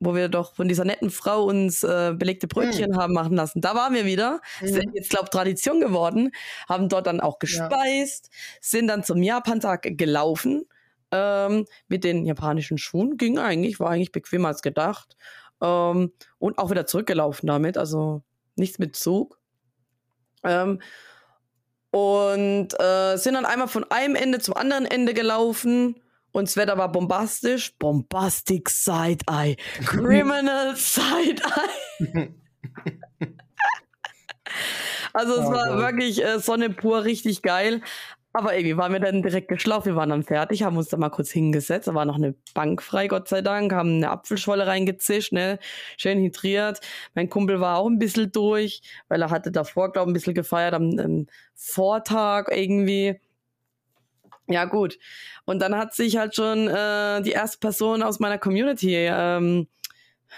wo wir doch von dieser netten Frau uns äh, belegte Brötchen mhm. haben machen lassen. Da waren wir wieder. Mhm. Ist jetzt, glaube Tradition geworden. Haben dort dann auch gespeist, ja. sind dann zum Japantag gelaufen. Ähm, mit den japanischen Schuhen ging eigentlich, war eigentlich bequemer als gedacht. Ähm, und auch wieder zurückgelaufen damit, also nichts mit Zug. Ähm, und äh, sind dann einmal von einem Ende zum anderen Ende gelaufen und das Wetter war bombastisch. Bombastic Side-Eye. Criminal Side-Eye. also es oh, war Gott. wirklich äh, Sonne pur, richtig geil. Aber irgendwie waren wir dann direkt geschlafen. Wir waren dann fertig, haben uns da mal kurz hingesetzt. Da war noch eine Bank frei, Gott sei Dank. Haben eine Apfelschwolle reingezischt, ne? Schön hydriert. Mein Kumpel war auch ein bisschen durch, weil er hatte davor, glaube ich, ein bisschen gefeiert am, am Vortag irgendwie. Ja, gut. Und dann hat sich halt schon äh, die erste Person aus meiner Community ähm,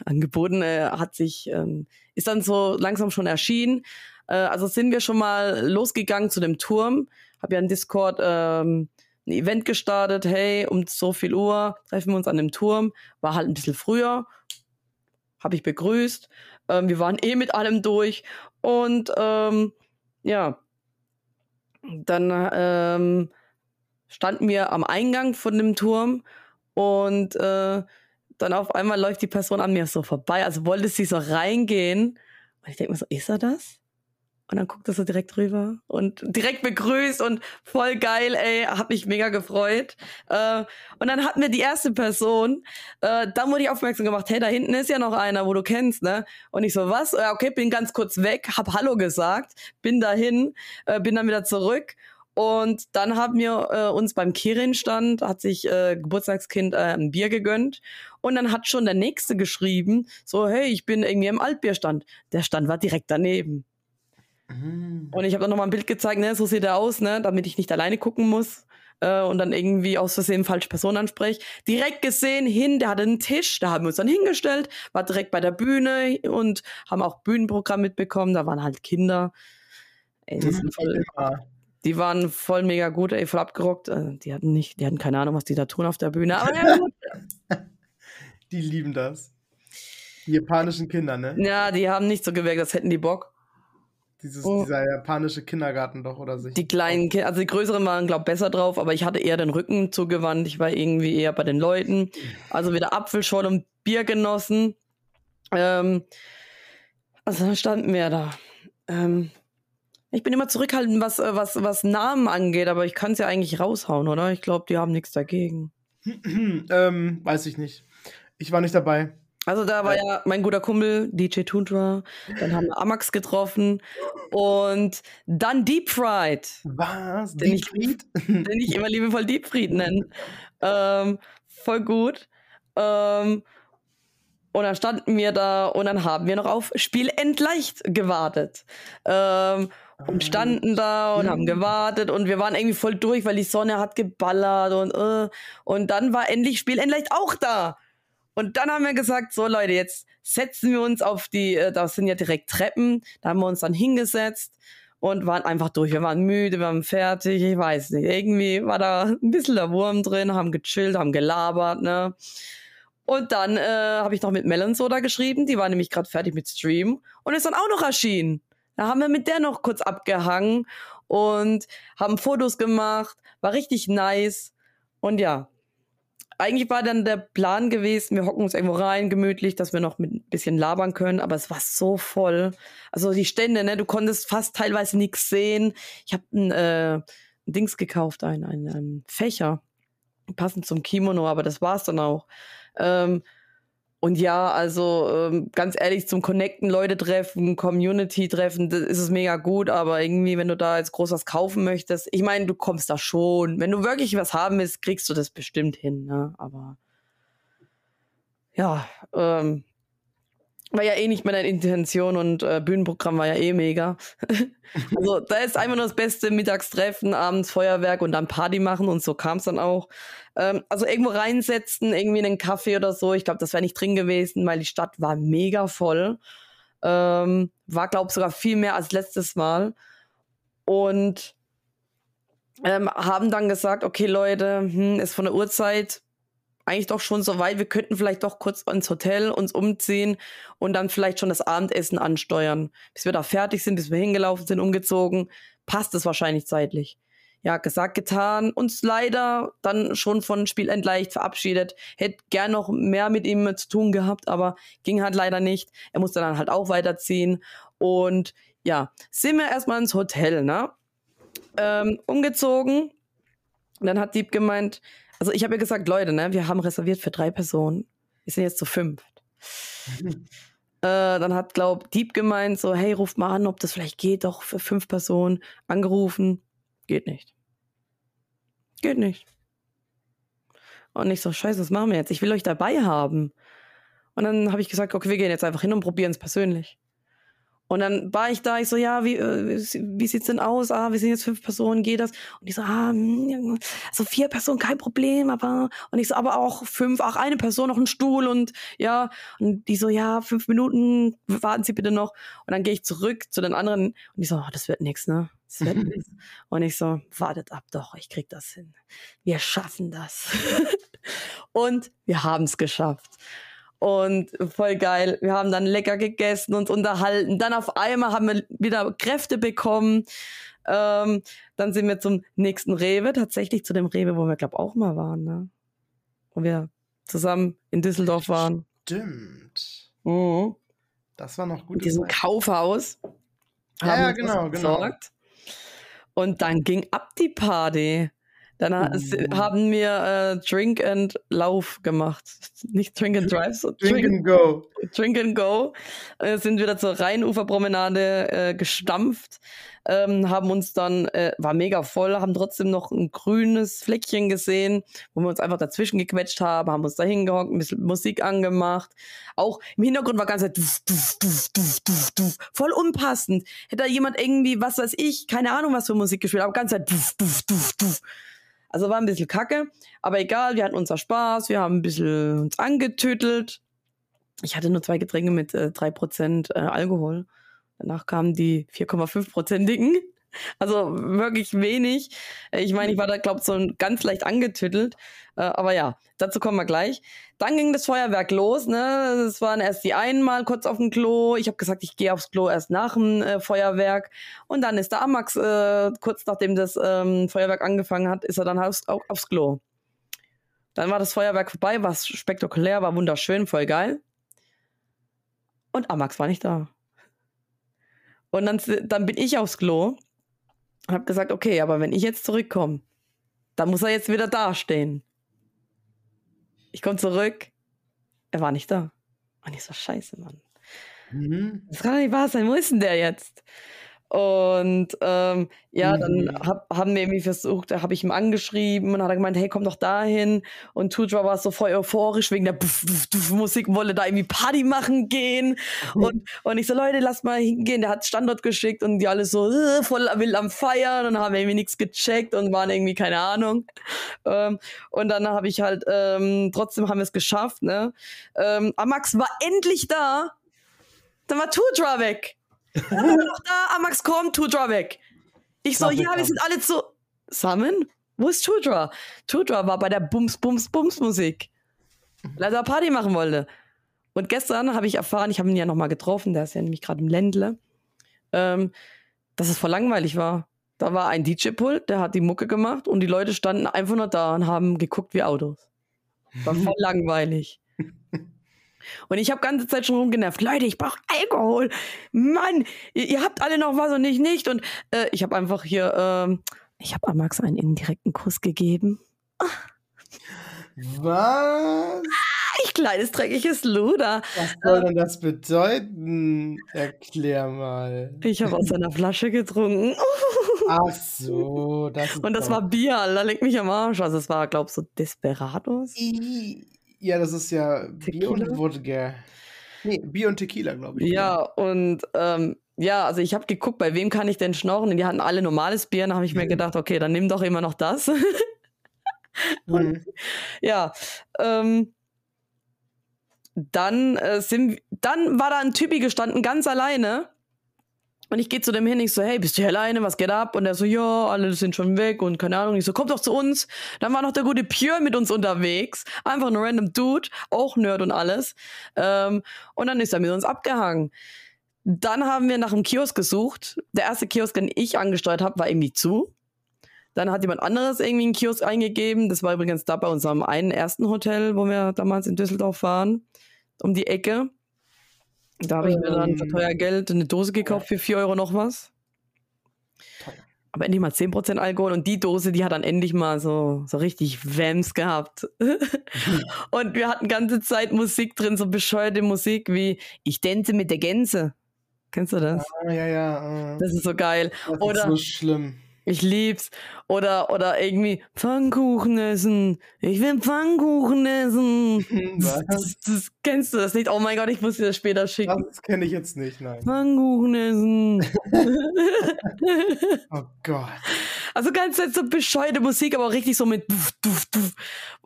angeboten, äh, hat sich, ähm, ist dann so langsam schon erschienen. Äh, also sind wir schon mal losgegangen zu dem Turm. Hab ja in Discord ähm, ein Event gestartet. Hey, um so viel Uhr treffen wir uns an dem Turm. War halt ein bisschen früher. Habe ich begrüßt. Ähm, wir waren eh mit allem durch. Und ähm, ja, dann ähm, standen wir am Eingang von dem Turm und äh, dann auf einmal läuft die Person an mir so vorbei, also wollte sie so reingehen. Und ich denke mir so, ist er das? Und dann guckt er so direkt rüber und direkt begrüßt und voll geil, ey, hab mich mega gefreut. Äh, und dann hatten wir die erste Person, äh, dann wurde ich aufmerksam gemacht, hey, da hinten ist ja noch einer, wo du kennst, ne? Und ich so, was? Okay, bin ganz kurz weg, hab Hallo gesagt, bin dahin, äh, bin dann wieder zurück und dann haben wir äh, uns beim Kirin-Stand, hat sich äh, Geburtstagskind äh, ein Bier gegönnt. Und dann hat schon der Nächste geschrieben, so, hey, ich bin irgendwie im Altbierstand. Der Stand war direkt daneben. Mhm. Und ich habe dann nochmal ein Bild gezeigt, ne, so sieht er aus, ne, damit ich nicht alleine gucken muss äh, und dann irgendwie aus Versehen falsche Person anspreche. Direkt gesehen hin, der hatte einen Tisch, da haben wir uns dann hingestellt, war direkt bei der Bühne und haben auch Bühnenprogramm mitbekommen, da waren halt Kinder. Ey, das mhm. sind voll, die waren voll mega gut, ey, voll abgerockt. Äh, die hatten nicht, die hatten keine Ahnung, was die da tun auf der Bühne. Aber ja, gut. die lieben das. Die japanischen Kinder, ne? Ja, die haben nicht so gewirkt, als hätten die Bock. Dieses, oh. Dieser japanische Kindergarten doch, oder sich? Die kleinen Kinder, also die größeren waren, glaube ich, besser drauf, aber ich hatte eher den Rücken zugewandt. Ich war irgendwie eher bei den Leuten. Also wieder Apfelschorle und Bier genossen. Ähm, also dann standen wir da. Ähm, ich bin immer zurückhaltend, was, äh, was, was Namen angeht, aber ich kann es ja eigentlich raushauen, oder? Ich glaube, die haben nichts dagegen. ähm, weiß ich nicht. Ich war nicht dabei. Also da war ja mein guter Kumpel DJ Tundra, dann haben wir Amax getroffen und dann Deep Fried. Was? Den Deep Fried? Den ich immer liebevoll Deep Fried nenne. Ähm, voll gut. Ähm, und dann standen wir da und dann haben wir noch auf Spiel entleicht gewartet. Ähm, und standen da und haben gewartet und wir waren irgendwie voll durch, weil die Sonne hat geballert und äh, und dann war endlich Spiel endlich auch da. Und dann haben wir gesagt, so Leute, jetzt setzen wir uns auf die, äh, da sind ja direkt Treppen, da haben wir uns dann hingesetzt und waren einfach durch. Wir waren müde, wir waren fertig, ich weiß nicht. Irgendwie war da ein bisschen der Wurm drin, haben gechillt, haben gelabert, ne? Und dann äh, habe ich noch mit Melon Soda geschrieben, die war nämlich gerade fertig mit Stream und ist dann auch noch erschienen. Da haben wir mit der noch kurz abgehangen und haben Fotos gemacht, war richtig nice. Und ja, eigentlich war dann der Plan gewesen, wir hocken uns irgendwo rein, gemütlich, dass wir noch mit ein bisschen labern können, aber es war so voll. Also die Stände, ne, du konntest fast teilweise nichts sehen. Ich habe ein, äh, ein Dings gekauft, ein, ein, ein Fächer, passend zum Kimono, aber das war's dann auch. Ähm, und ja, also ähm, ganz ehrlich, zum Connecten, Leute treffen, Community treffen, das ist es mega gut, aber irgendwie, wenn du da jetzt groß was kaufen möchtest, ich meine, du kommst da schon. Wenn du wirklich was haben willst, kriegst du das bestimmt hin, ne? Aber ja, ähm, war ja eh nicht meine Intention und äh, Bühnenprogramm war ja eh mega. also da ist einfach nur das Beste, Mittagstreffen, abends Feuerwerk und dann Party machen und so kam es dann auch. Ähm, also irgendwo reinsetzen, irgendwie in einen Kaffee oder so, ich glaube, das wäre nicht drin gewesen, weil die Stadt war mega voll. Ähm, war, glaube ich, sogar viel mehr als letztes Mal. Und ähm, haben dann gesagt, okay Leute, hm, ist von der Uhrzeit eigentlich doch schon so weit, wir könnten vielleicht doch kurz ins Hotel uns umziehen und dann vielleicht schon das Abendessen ansteuern. Bis wir da fertig sind, bis wir hingelaufen sind, umgezogen, passt es wahrscheinlich zeitlich. Ja, gesagt, getan, uns leider dann schon von Spiel entleicht verabschiedet. Hätte gern noch mehr mit ihm zu tun gehabt, aber ging halt leider nicht. Er musste dann halt auch weiterziehen. Und ja, sind wir erstmal ins Hotel, ne? Ähm, umgezogen. Und dann hat Dieb gemeint, also ich habe ja gesagt, Leute, ne, wir haben reserviert für drei Personen. Wir sind jetzt zu fünf. Mhm. Äh, dann hat, glaub, Dieb gemeint, so, hey, ruft mal an, ob das vielleicht geht, doch für fünf Personen. Angerufen, geht nicht. Geht nicht. Und ich so, scheiße, was machen wir jetzt? Ich will euch dabei haben. Und dann habe ich gesagt, okay, wir gehen jetzt einfach hin und probieren es persönlich. Und dann war ich da, ich so, ja, wie, äh, wie sieht's denn aus? Ah, wir sind jetzt fünf Personen, geht das? Und ich so, ah, hm, so vier Personen, kein Problem, aber, und ich so, aber auch fünf, ach, eine Person, noch ein Stuhl und, ja, und die so, ja, fünf Minuten, warten Sie bitte noch. Und dann gehe ich zurück zu den anderen und die so, oh, das wird nix, ne? Das wird nix. Und ich so, wartet ab doch, ich krieg das hin. Wir schaffen das. und wir haben es geschafft und voll geil. Wir haben dann lecker gegessen und unterhalten. Dann auf einmal haben wir wieder Kräfte bekommen. Ähm, dann sind wir zum nächsten Rewe, tatsächlich zu dem Rewe, wo wir, glaube auch mal waren, ne? Wo wir zusammen in Düsseldorf waren. Stimmt. Mhm. Das war noch gut. In diesem Zeit. Kaufhaus. Ja, ja genau, genau. Und dann ging ab die Party. Dann uh. haben wir äh, Drink and Lauf gemacht. Nicht Drink and Drive, so Drink, Drink and Go. Drink and Go. Äh, sind wieder zur Rheinuferpromenade äh, gestampft, ähm, haben uns dann, äh, war mega voll, haben trotzdem noch ein grünes Fleckchen gesehen, wo wir uns einfach dazwischen gequetscht haben, haben uns da hingehockt, ein bisschen Musik angemacht. Auch im Hintergrund war ganz voll unpassend. Hätte da jemand irgendwie, was weiß ich, keine Ahnung, was für Musik gespielt, aber ganz duf, duf, duf, duf. Also war ein bisschen kacke, aber egal, wir hatten unser Spaß, wir haben ein bisschen uns angetüttelt. Ich hatte nur zwei Getränke mit äh, 3% äh, Alkohol. Danach kamen die 4,5%igen. Also wirklich wenig. Ich meine, ich war da, glaube ich, so ganz leicht angetüttelt. Äh, aber ja, dazu kommen wir gleich. Dann ging das Feuerwerk los. Ne? Es waren erst die einen mal kurz auf dem Klo. Ich habe gesagt, ich gehe aufs Klo erst nach dem äh, Feuerwerk. Und dann ist der Amax, äh, kurz nachdem das ähm, Feuerwerk angefangen hat, ist er dann aufs, auf, aufs Klo. Dann war das Feuerwerk vorbei, war spektakulär, war wunderschön, voll geil. Und Amax war nicht da. Und dann, dann bin ich aufs Klo und habe gesagt, okay, aber wenn ich jetzt zurückkomme, dann muss er jetzt wieder dastehen. Ich komme zurück, er war nicht da. Und ich so, scheiße, Mann. Mhm. Das kann doch nicht wahr sein, wo ist denn der jetzt? Und ähm, ja, dann mhm. hab, haben wir irgendwie versucht, da habe ich ihm angeschrieben und hat er gemeint, hey, komm doch dahin. Und Tudra war so voll euphorisch wegen der Puff, Puff, Puff Musik, wollte da irgendwie Party machen gehen. Mhm. Und, und ich so, Leute, lass mal hingehen. Der hat Standort geschickt und die alle so äh, voll wild am Feiern und haben irgendwie nichts gecheckt und waren irgendwie keine Ahnung. Ähm, und dann habe ich halt, ähm, trotzdem haben wir es geschafft, ne? Ähm, Amax war endlich da. Dann war Tudra weg noch da, Amax kommt, Tudra weg. Ich so, ja, wir sind alle zu. Summon? Wo ist Tudra? Tudra war bei der Bums, Bums, Bums Musik. Weil er Party machen wollte. Und gestern habe ich erfahren, ich habe ihn ja nochmal getroffen, der ist ja nämlich gerade im Ländle, ähm, dass es voll langweilig war. Da war ein DJ-Pult, der hat die Mucke gemacht und die Leute standen einfach nur da und haben geguckt wie Autos. War voll langweilig. Und ich habe ganze Zeit schon rumgenervt. Leute, ich brauche Alkohol. Mann, ihr, ihr, habt alle noch was und ich nicht. Und äh, ich habe einfach hier, äh, ich habe Amax einen indirekten Kuss gegeben. Was? Ah, ich kleines, dreckiges Luder. Was soll denn das bedeuten? Erklär mal. Ich habe aus seiner Flasche getrunken. Ach so, das ist Und das war Bier, da legt mich am Arsch. Also es war, glaub ich, so Desperados. I ja, das ist ja Bier und Wodka. Nee, Bier und Tequila, glaube ich. Ja, und ähm, ja, also ich habe geguckt, bei wem kann ich denn schnorren? Die hatten alle normales Bier. Dann habe ich mir mhm. gedacht, okay, dann nimm doch immer noch das. und, mhm. Ja, ähm, dann äh, sind, dann war da ein Typi gestanden, ganz alleine. Und ich gehe zu dem hin, ich so, hey, bist du hier alleine, was geht ab? Und er so, ja, alle sind schon weg und keine Ahnung. Ich so, komm doch zu uns. Dann war noch der gute Pure mit uns unterwegs. Einfach ein random Dude, auch Nerd und alles. Ähm, und dann ist er mit uns abgehangen. Dann haben wir nach einem Kiosk gesucht. Der erste Kiosk, den ich angesteuert habe, war irgendwie zu. Dann hat jemand anderes irgendwie einen Kiosk eingegeben. Das war übrigens da bei unserem einen ersten Hotel, wo wir damals in Düsseldorf waren, um die Ecke. Da habe ich mir dann für ähm. teuer Geld eine Dose gekauft für 4 Euro noch was. Aber endlich mal 10% Alkohol und die Dose, die hat dann endlich mal so, so richtig Wams gehabt. und wir hatten ganze Zeit Musik drin, so bescheuerte Musik wie Ich dänze mit der Gänse. Kennst du das? Ah, ja, ja. Uh. Das ist so geil. Das Oder, ist so schlimm. Ich lieb's. Oder, oder irgendwie Pfannkuchen essen. Ich will Pfannkuchen essen. Was? Das, das, kennst du das nicht? Oh mein Gott, ich muss dir das später schicken. Das kenne ich jetzt nicht, nein. Pfannkuchen essen. oh Gott. Also ganz so bescheuerte Musik, aber auch richtig so mit duff, duff, duff.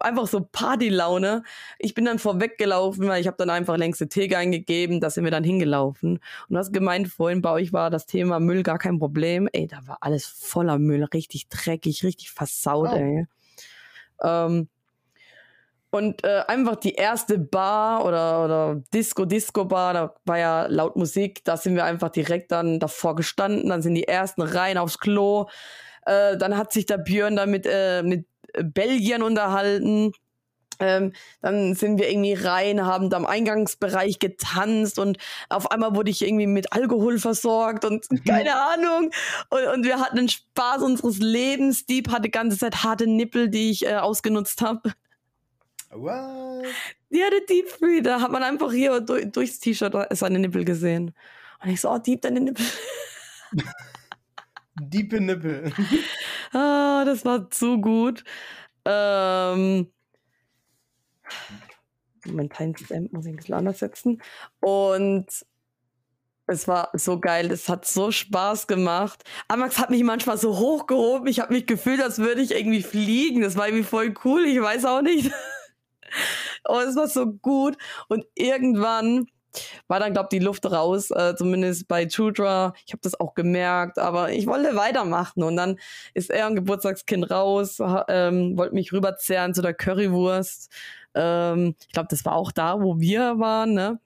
einfach so Partylaune. Ich bin dann vorweggelaufen, weil ich habe dann einfach längste Theke eingegeben, da sind wir dann hingelaufen. Und du hast gemeint, vorhin bei euch war das Thema Müll gar kein Problem. Ey, da war alles voller Müll, richtig dreckig, richtig versaut, oh. ey. Ähm, und äh, einfach die erste Bar oder, oder Disco, Disco-Bar, da war ja laut Musik, da sind wir einfach direkt dann davor gestanden, dann sind die ersten rein aufs Klo. Äh, dann hat sich der Björn da mit, äh, mit Belgiern unterhalten. Ähm, dann sind wir irgendwie rein, haben da im Eingangsbereich getanzt und auf einmal wurde ich irgendwie mit Alkohol versorgt und keine Ahnung. Und, und wir hatten den Spaß unseres Lebens. Dieb hatte die ganze Zeit harte Nippel, die ich äh, ausgenutzt habe. What? Die hatte Deep Free, da hat man einfach hier durch, durchs T-Shirt seine Nippel gesehen. Und ich so, oh, Dieb, deine Nippel. Diepe Nippel. ah, das war zu gut. Ähm, mein Timestamp muss ich ein bisschen anders setzen. Und es war so geil, es hat so Spaß gemacht. Amax hat mich manchmal so hochgehoben, ich habe mich gefühlt, als würde ich irgendwie fliegen. Das war irgendwie voll cool, ich weiß auch nicht. Aber es war so gut. Und irgendwann war dann, glaube ich, die Luft raus, äh, zumindest bei Chudra. Ich habe das auch gemerkt, aber ich wollte weitermachen. Und dann ist er ein Geburtstagskind raus, ähm, wollte mich rüberzerren zu der Currywurst. Ähm, ich glaube, das war auch da, wo wir waren, ne?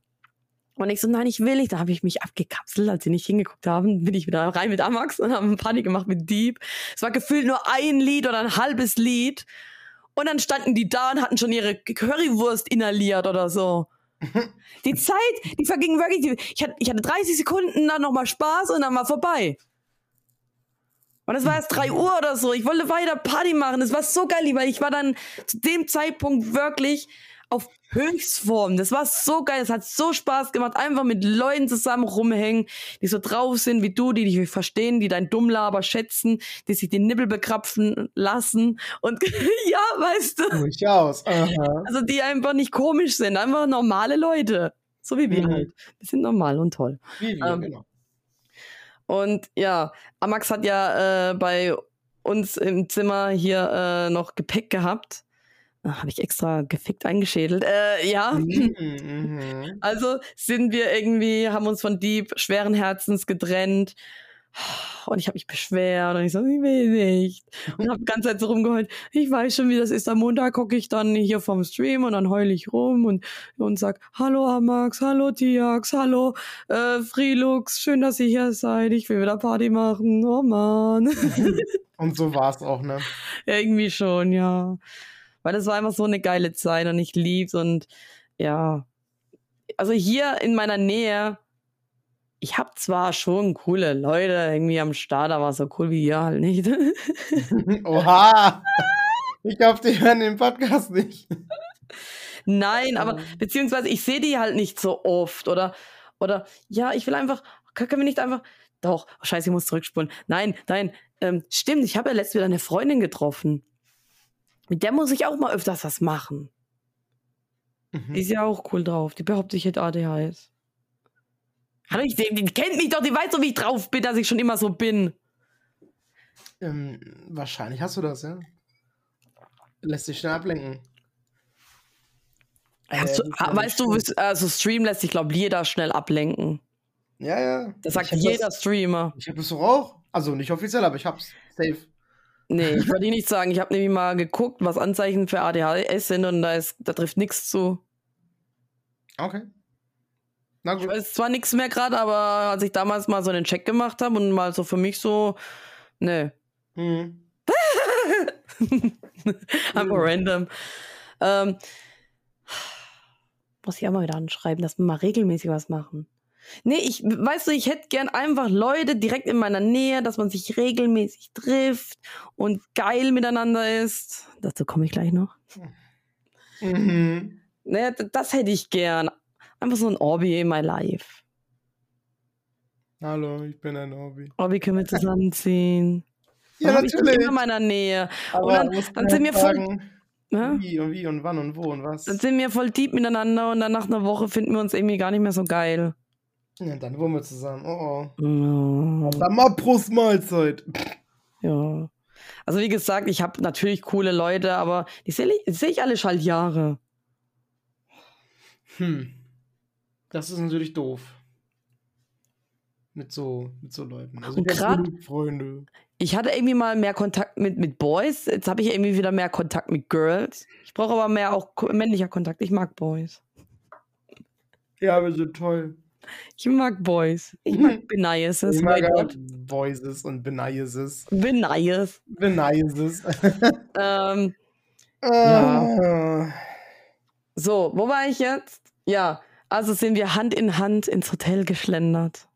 Und ich so, nein, ich will nicht. Da habe ich mich abgekapselt, als sie nicht hingeguckt haben, bin ich wieder rein mit Amax und haben Party gemacht mit Deep. Es war gefühlt nur ein Lied oder ein halbes Lied. Und dann standen die da und hatten schon ihre Currywurst inhaliert oder so. Die Zeit, die verging wirklich. Ich hatte, ich hatte 30 Sekunden, dann nochmal Spaß und dann war vorbei. Und es war erst 3 Uhr oder so. Ich wollte weiter Party machen. Es war so geil, weil ich war dann zu dem Zeitpunkt wirklich auf Höchstform. Das war so geil. Es hat so Spaß gemacht. Einfach mit Leuten zusammen rumhängen, die so drauf sind wie du, die dich verstehen, die dein Dummlaber schätzen, die sich den Nippel bekrapfen lassen. Und ja, weißt du. Durchaus. Aha. Also die einfach nicht komisch sind. Einfach normale Leute. So wie wir mhm. halt. Die sind normal und toll. Wie wir, ähm, genau. Und ja, Amax hat ja äh, bei uns im Zimmer hier äh, noch Gepäck gehabt. Ah, Habe ich extra gefickt eingeschädelt. Äh, ja. Mhm, mhm. Also sind wir irgendwie, haben uns von Dieb schweren Herzens getrennt. Und ich habe mich beschwert und ich so, ich will nicht. Und habe die ganze Zeit so rumgeheult. Ich weiß schon, wie das ist. Am Montag gucke ich dann hier vom Stream und dann heule ich rum und, und sag, hallo Amax, hallo Tiax, hallo äh, Freelux, schön, dass ihr hier seid. Ich will wieder Party machen. Oh man. Und so war es auch, ne? Ja, irgendwie schon, ja. Weil das war einfach so eine geile Zeit und ich lieb's und ja. Also hier in meiner Nähe, ich hab zwar schon coole Leute irgendwie am Start, aber so cool wie ihr halt nicht. Oha! Ich glaube, die hören den Podcast nicht. Nein, aber beziehungsweise ich sehe die halt nicht so oft oder oder ja, ich will einfach, können wir nicht einfach doch, oh, scheiße, ich muss zurückspulen. Nein, nein, ähm, stimmt, ich habe ja letztes wieder eine Freundin getroffen. Mit der muss ich auch mal öfters was machen. Mhm. Die ist ja auch cool drauf. Die behauptet, ich hätte ADHS. Ich, die, die kennt mich doch, die weiß doch, wie ich drauf bin, dass ich schon immer so bin. Ähm, wahrscheinlich hast du das, ja. Lässt sich schnell ablenken. Äh, du, weißt du, also Stream lässt sich, glaube ich, jeder schnell ablenken. Ja, ja. Das sagt jeder das, Streamer. Ich habe es doch auch. Also nicht offiziell, aber ich hab's. Safe. Nee, ich wollte nicht sagen. Ich habe nämlich mal geguckt, was Anzeichen für ADHS sind und da, ist, da trifft nichts zu. Okay. Na gut. Ich weiß zwar nichts mehr gerade, aber als ich damals mal so einen Check gemacht habe und mal so für mich so, ne. Hm. Einfach hm. random. Ähm, muss ich auch mal wieder anschreiben, dass wir mal regelmäßig was machen. Nee, ich, weißt du, ich hätte gern einfach Leute direkt in meiner Nähe, dass man sich regelmäßig trifft und geil miteinander ist. Dazu komme ich gleich noch. Mhm. Nee, das hätte ich gern. Einfach so ein Orbi in my life. Hallo, ich bin ein Orbi. Orbi können wir zusammenziehen. ja, natürlich. Ich in meiner Nähe. Aber und dann, dann sind wir voll. Wie und wie und wann und wo und was. Dann sind wir voll deep miteinander und dann nach einer Woche finden wir uns irgendwie gar nicht mehr so geil. Ja, dann wohnen wir zusammen. Oh oh. Ja. Dann mal Prost Mahlzeit. Ja. Also wie gesagt, ich habe natürlich coole Leute, aber die sehe ich, seh ich alle Schaltjahre. Hm. Das ist natürlich doof. Mit so, mit so Leuten. Also gerade Freunde. Ich hatte irgendwie mal mehr Kontakt mit, mit Boys. Jetzt habe ich irgendwie wieder mehr Kontakt mit Girls. Ich brauche aber mehr auch männlicher Kontakt. Ich mag Boys. Ja, wir sind toll. Ich mag Boys. Ich mag Benaises. Ich mag Gott. Voices und Benaises. Benaises. Benaises. ähm, ja. Ah. So, wo war ich jetzt? Ja, also sind wir Hand in Hand ins Hotel geschlendert.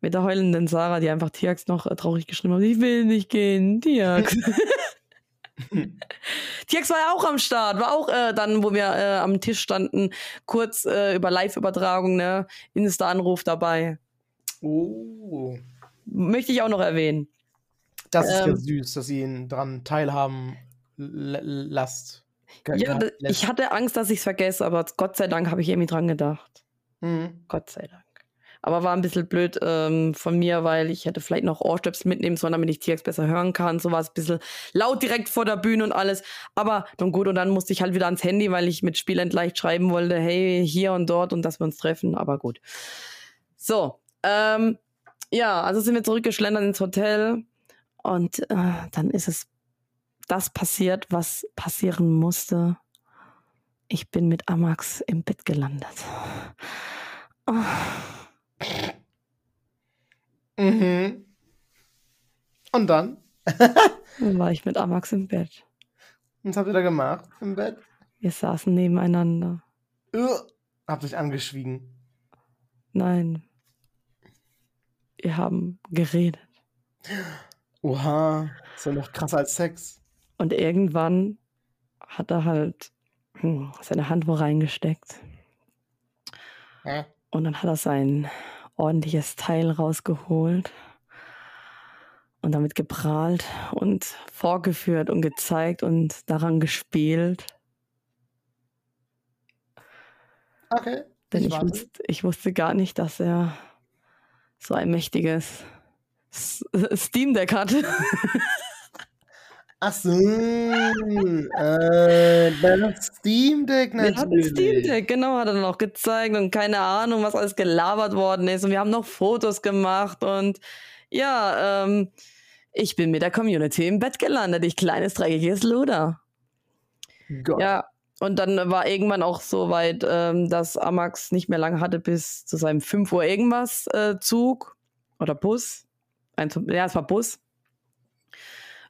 Mit der heulenden Sarah, die einfach Tiax noch äh, traurig geschrieben hat. Ich will nicht gehen, Tiax. TX war ja auch am Start, war auch äh, dann, wo wir äh, am Tisch standen, kurz äh, über Live-Übertragung, ne, Insta-Anruf dabei. Oh. Möchte ich auch noch erwähnen. Das ist ähm, ja süß, dass ihr ihn dran teilhaben lasst. Ja, ich hatte Angst, dass ich es vergesse, aber Gott sei Dank habe ich irgendwie dran gedacht. Mhm. Gott sei Dank. Aber war ein bisschen blöd ähm, von mir, weil ich hätte vielleicht noch Ohrstöpsel mitnehmen sollen, damit ich TX besser hören kann. So war es ein bisschen laut direkt vor der Bühne und alles. Aber nun gut, und dann musste ich halt wieder ans Handy, weil ich mit Spielend leicht schreiben wollte, hey, hier und dort und dass wir uns treffen. Aber gut. So, ähm, ja, also sind wir zurückgeschlendert ins Hotel und äh, dann ist es das passiert, was passieren musste. Ich bin mit Amax im Bett gelandet. Oh. Mhm. Und dann? dann war ich mit Amax im Bett. Was habt ihr da gemacht im Bett? Wir saßen nebeneinander. Uh, habt euch angeschwiegen? Nein. Wir haben geredet. Oha, ist ja noch krasser als Sex. Und irgendwann hat er halt hm, seine Hand wo reingesteckt. Hä? Und dann hat er sein ordentliches Teil rausgeholt und damit geprahlt und vorgeführt und gezeigt und daran gespielt. Okay. Denn ich, ich, wusste, ich wusste gar nicht, dass er so ein mächtiges Steam Deck hatte. Ach so, äh, das Steam Deck natürlich. Ja, das Steam Deck, genau, hat er dann auch gezeigt und keine Ahnung, was alles gelabert worden ist. Und wir haben noch Fotos gemacht und ja, ähm, ich bin mit der Community im Bett gelandet, ich kleines, dreckiges Luder. Gott. Ja, und dann war irgendwann auch so weit, ähm, dass Amax nicht mehr lange hatte bis zu seinem 5 Uhr irgendwas äh, Zug oder Bus. Ein, ja, es war Bus.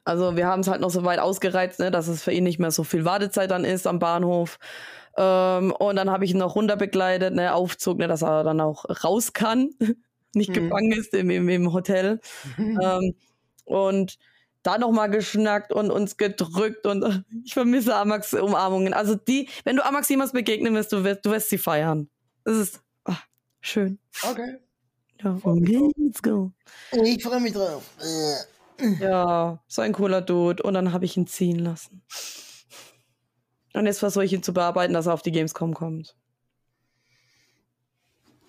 Also wir haben es halt noch so weit ausgereizt, ne, dass es für ihn nicht mehr so viel Wartezeit dann ist am Bahnhof. Ähm, und dann habe ich ihn noch runterbegleitet, ne, Aufzug, ne, dass er dann auch raus kann, nicht mhm. gefangen ist im, im, im Hotel. Mhm. Ähm, und da nochmal geschnackt und uns gedrückt und ich vermisse Amax Umarmungen. Also die, wenn du Amax jemals begegnen wirst, du wirst, du wirst sie feiern. Das ist ach, schön. Okay. Ja, okay, let's go. Ich freue mich drauf. Ja, so ein cooler Dude. Und dann habe ich ihn ziehen lassen. Und jetzt versuche ich ihn zu bearbeiten, dass er auf die Gamescom kommt.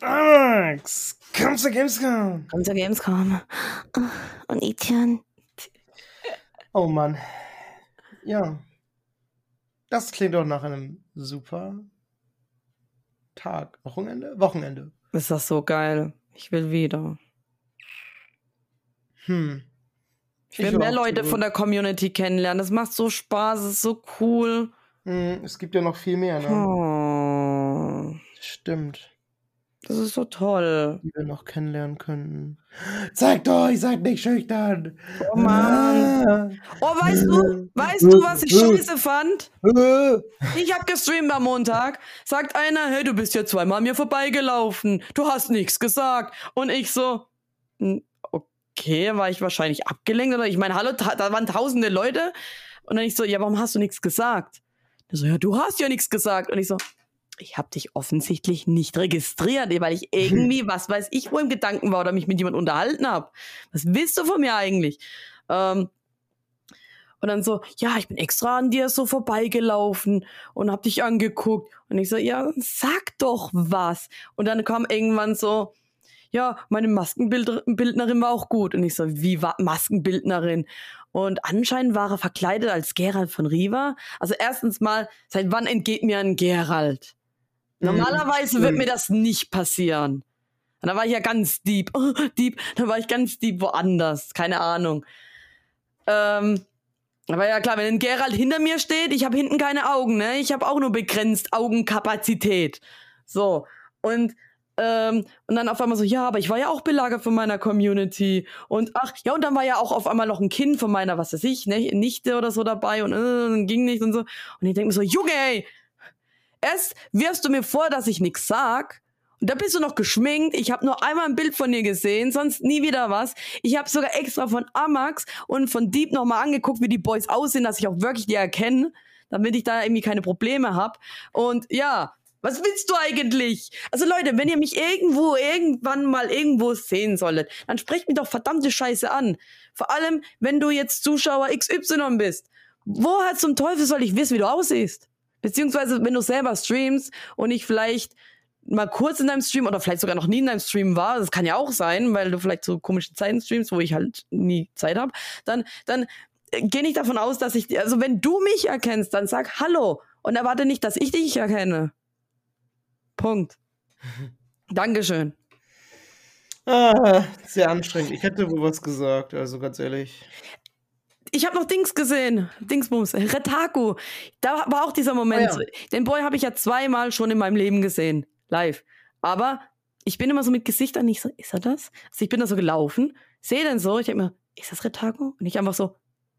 Max, komm zur Gamescom. Komm zur Gamescom. Und Etienne. Oh Mann. Ja. Das klingt doch nach einem super Tag. Wochenende? Wochenende. Ist das so geil. Ich will wieder. Hm. Ich will ich mehr Leute von der Community kennenlernen. Das macht so Spaß, es ist so cool. Hm, es gibt ja noch viel mehr, ne? Oh. Stimmt. Das ist so toll. Die wir noch kennenlernen könnten. Zeigt euch, seid nicht schüchtern. Oh Mann. Oh, weißt du, weißt du, was ich scheiße fand? Ich hab gestreamt am Montag. Sagt einer, hey, du bist ja zweimal an mir vorbeigelaufen. Du hast nichts gesagt. Und ich so, okay, war ich wahrscheinlich abgelenkt oder ich meine, hallo, da waren tausende Leute. Und dann ich so, ja, warum hast du nichts gesagt? Der so, ja, du hast ja nichts gesagt. Und ich so, ich habe dich offensichtlich nicht registriert, weil ich irgendwie, was weiß ich, wo im Gedanken war oder mich mit jemand unterhalten habe. Was willst du von mir eigentlich? Ähm, und dann so, ja, ich bin extra an dir so vorbeigelaufen und hab dich angeguckt. Und ich so, ja, sag doch was. Und dann kam irgendwann so, ja, meine Maskenbildnerin war auch gut. Und ich so, wie war Maskenbildnerin? Und anscheinend war er verkleidet als Gerald von Riva. Also erstens mal, seit wann entgeht mir ein Gerald? Normalerweise mhm. wird mir das nicht passieren. Und da war ich ja ganz deep, oh, deep, da war ich ganz deep woanders, keine Ahnung. Ähm, aber ja klar, wenn ein Gerald hinter mir steht, ich habe hinten keine Augen, ne? Ich habe auch nur begrenzt Augenkapazität. So. Und ähm, und dann auf einmal so, ja, aber ich war ja auch belagert von meiner Community. Und ach, ja, und dann war ja auch auf einmal noch ein Kind von meiner, was weiß ich, ne, Nichte oder so dabei und äh, ging nicht und so. Und ich denke mir so, Junge, ey, erst wirfst du mir vor, dass ich nichts sag. Und da bist du noch geschminkt. Ich habe nur einmal ein Bild von dir gesehen, sonst nie wieder was. Ich habe sogar extra von Amax und von Deep nochmal angeguckt, wie die Boys aussehen, dass ich auch wirklich die erkenne, damit ich da irgendwie keine Probleme hab. Und ja, was willst du eigentlich? Also Leute, wenn ihr mich irgendwo, irgendwann mal irgendwo sehen solltet, dann sprecht mich doch verdammte Scheiße an. Vor allem, wenn du jetzt Zuschauer XY bist. Woher zum Teufel soll ich wissen, wie du aussiehst? Beziehungsweise, wenn du selber streamst und ich vielleicht mal kurz in deinem Stream oder vielleicht sogar noch nie in deinem Stream war, das kann ja auch sein, weil du vielleicht so komische Zeiten streamst, wo ich halt nie Zeit habe, dann, dann äh, geh nicht davon aus, dass ich, also wenn du mich erkennst, dann sag Hallo und erwarte nicht, dass ich dich erkenne. Punkt. Dankeschön. Ah, sehr anstrengend. Ich hätte wohl was gesagt, also ganz ehrlich. Ich habe noch Dings gesehen. Dingsbums. Retaku. Da war auch dieser Moment. Ah, ja. Den Boy habe ich ja zweimal schon in meinem Leben gesehen. Live. Aber ich bin immer so mit Gesicht an. Ich so, ist er das? Also ich bin da so gelaufen. Sehe dann so. Ich denke mir, ist das Retaku? Und ich einfach so,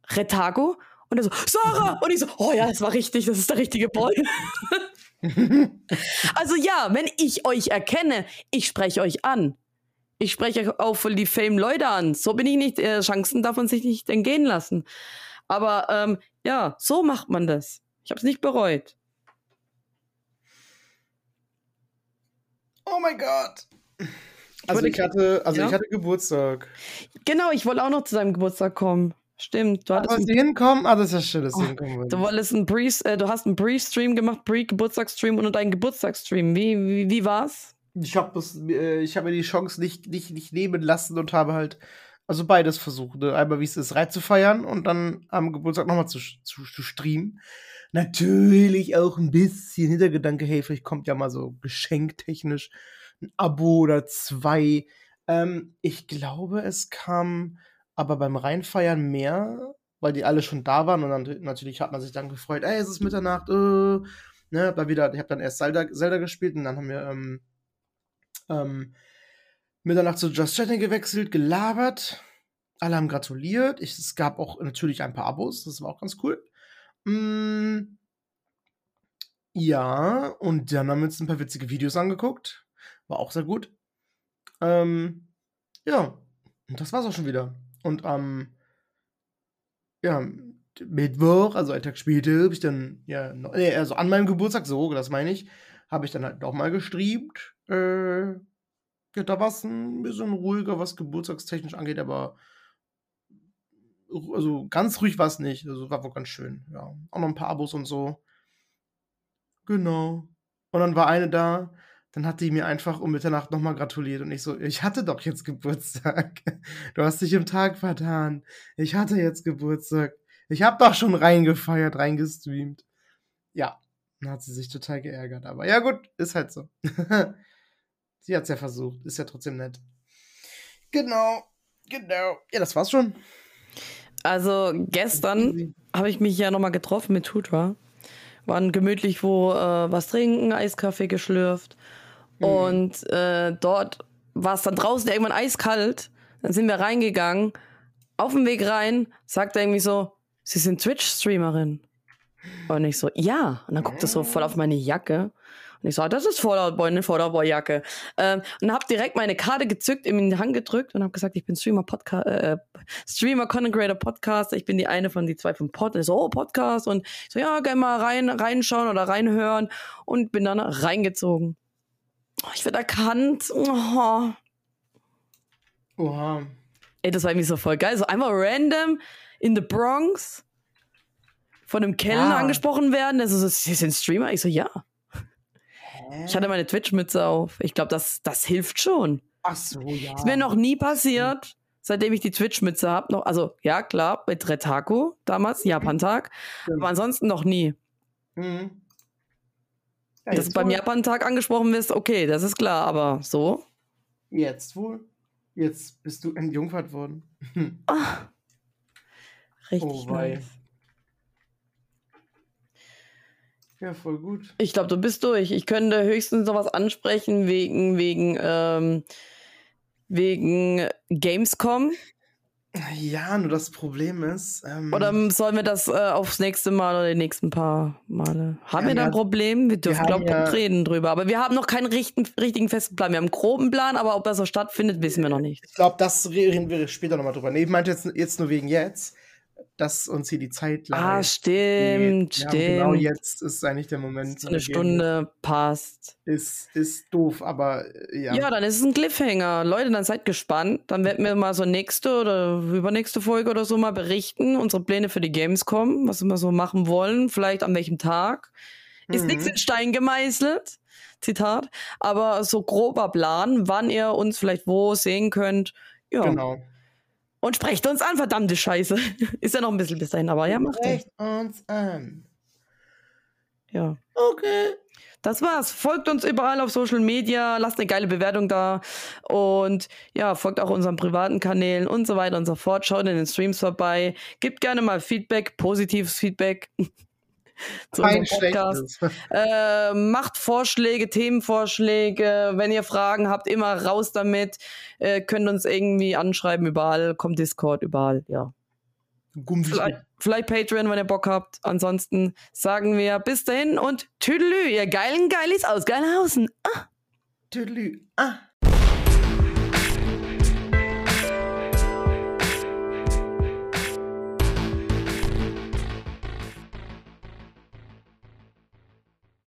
Retaku? Und er so, Sarah! Und ich so, oh ja, das war richtig. Das ist der richtige Boy. also ja, wenn ich euch erkenne, ich spreche euch an. Ich spreche auch voll die Fame-Leute an. So bin ich nicht. Äh, Chancen darf man sich nicht entgehen lassen. Aber ähm, ja, so macht man das. Ich habe es nicht bereut. Oh mein Gott. Also ich hatte, also Ja? ich hatte Geburtstag. Genau, ich wollte auch noch zu deinem Geburtstag kommen. Stimmt, du hattest, Aber ein, sie hinkommen? Ah, das ist ja schön, dass sie Oh, hinkommen du wolltest einen äh, du hast einen Pre-Stream gemacht, Pre-Geburtstagsstream und deinen Geburtstagsstream. Wie, wie, wie war's? Ich habe äh, ich habe mir die Chance nicht, nicht, nicht nehmen lassen und habe halt, also beides versucht. Ne? Einmal, wie es ist, Reit zu feiern und dann am Geburtstag nochmal zu, zu, zu streamen. Natürlich auch ein bisschen Hintergedanke, hey, vielleicht kommt ja mal so geschenktechnisch ein Abo oder zwei. Ähm, ich glaube, es kam aber beim Reinfeiern mehr, weil die alle schon da waren und dann natürlich hat man sich dann gefreut, ey, es ist Mitternacht, äh, ne, hab dann wieder, ich habe dann erst Zelda, Zelda gespielt und dann haben wir ähm, ähm, Mitternacht zu Just Chatting gewechselt, gelabert. Alle haben gratuliert. Ich, es gab auch natürlich ein paar Abos, das war auch ganz cool. Mm, ja, und dann haben wir uns ein paar witzige Videos angeguckt. War auch sehr gut. Ähm, ja, und das war's auch schon wieder. Und am ja, Mittwoch, also einen Tag später, habe ich dann, ja, also an meinem Geburtstag, so, das meine ich, habe ich dann halt noch mal gestreamt. Äh, ja, da war es ein bisschen ruhiger, was geburtstagstechnisch angeht, aber also ganz ruhig war es nicht. Also war wohl ganz schön. Ja, auch noch ein paar Abos und so. Genau. Und dann war eine da, dann hat die mir einfach um Mitternacht nochmal gratuliert und ich so, ich hatte doch jetzt Geburtstag. Du hast dich im Tag vertan. Ich hatte jetzt Geburtstag. Ich hab doch schon reingefeiert, reingestreamt. Ja, dann hat sie sich total geärgert. Aber ja, gut, ist halt so. sie hat's ja versucht. Ist ja trotzdem nett. Genau, genau. Ja, das war's schon. Also gestern habe ich mich ja nochmal getroffen mit Tutra. Waren gemütlich wo äh, was trinken, Eiskaffee geschlürft. Und äh, dort war es dann draußen irgendwann eiskalt. Dann sind wir reingegangen. Auf dem Weg rein sagt er irgendwie so, Sie sind Twitch-Streamerin. Und ich so, ja. Und dann guckt er so voll auf meine Jacke. Und ich so, ah, das ist Fallout Boy, eine Fallout Boy Jacke. Ähm, und habe direkt meine Karte gezückt, ihm in die Hand gedrückt und habe gesagt, ich bin Streamer Podcast, äh, Streamer Content Creator Podcaster. Ich bin die eine von die zwei vom Pod. Und ich so, oh Podcast und ich so, ja, gerne mal rein reinschauen oder reinhören und bin dann reingezogen. Oh, ich werde erkannt. Oh. Oha. Ey, das war irgendwie so voll geil. So einmal random in the Bronx von einem Kellner Ah. angesprochen werden. Der so, so, Sie sind Streamer? Ich so, ja. Ich hatte meine Twitch-Mütze auf. Ich glaube, das, das hilft schon. Ach so, ja. Ist mir noch nie passiert, seitdem ich die Twitch-Mütze habe. Noch, also, ja, klar, bei Tretaku damals, Japan-Tag. Stimmt. Aber ansonsten noch nie. Mhm. Ja, Dass du beim. Japan-Tag angesprochen wirst, okay, das ist klar. Aber so? Jetzt wohl. Jetzt bist du entjungfert worden. Ah, richtig Oh, nice. Ja, voll gut. Ich glaube, du bist durch. Ich könnte höchstens noch was ansprechen wegen, wegen, ähm, wegen Gamescom. Ja, nur das Problem ist. Ähm, Oder sollen wir das äh, aufs nächste Mal oder die nächsten paar Male? Haben Ja, wir da ein ja, Problem? Wir dürfen, glaube ich, ja- reden drüber. Aber wir haben noch keinen richtigen, richtigen festen Plan. Wir haben einen groben Plan, aber ob er so stattfindet, wissen wir noch nicht. ich glaube, das reden wir später nochmal drüber. Nee, ich meinte jetzt, jetzt nur wegen jetzt, dass uns hier die Zeit Ah, leidet. stimmt, Ja, stimmt. Genau jetzt ist eigentlich der Moment. so eine Stunde passt. Ist, ist doof, aber äh, ja. Ja. dann ist es ein Cliffhanger. Leute, dann seid gespannt. Dann werden wir mal so nächste oder übernächste Folge oder so mal berichten. Unsere Pläne für die Gamescom, was wir so machen wollen, vielleicht an welchem Tag. Ist Mhm. nichts in Stein gemeißelt. Zitat. Aber so grober Plan, wann ihr uns vielleicht wo sehen könnt. Ja. Genau. Und sprecht uns an, verdammte Scheiße. Ist ja noch ein bisschen bis dahin, aber ja, macht Sprecht uns an. Ja. Okay. Das war's. Folgt uns überall auf Social Media, lasst eine geile Bewertung da und ja, folgt auch unseren privaten Kanälen und so weiter und so fort. Schaut in den Streams vorbei. Gebt gerne mal Feedback, positives Feedback. zu Kein unserem Podcast. Äh, macht Vorschläge, Themenvorschläge. Wenn ihr Fragen habt, immer raus damit. Äh, könnt uns irgendwie anschreiben überall. Kommt Discord überall. Ja. Vielleicht, vielleicht Patreon, wenn ihr Bock habt. Ansonsten sagen wir bis dahin und Tüdelü, ihr geilen Geilis aus Geilhausen. Tüdelü. Ah.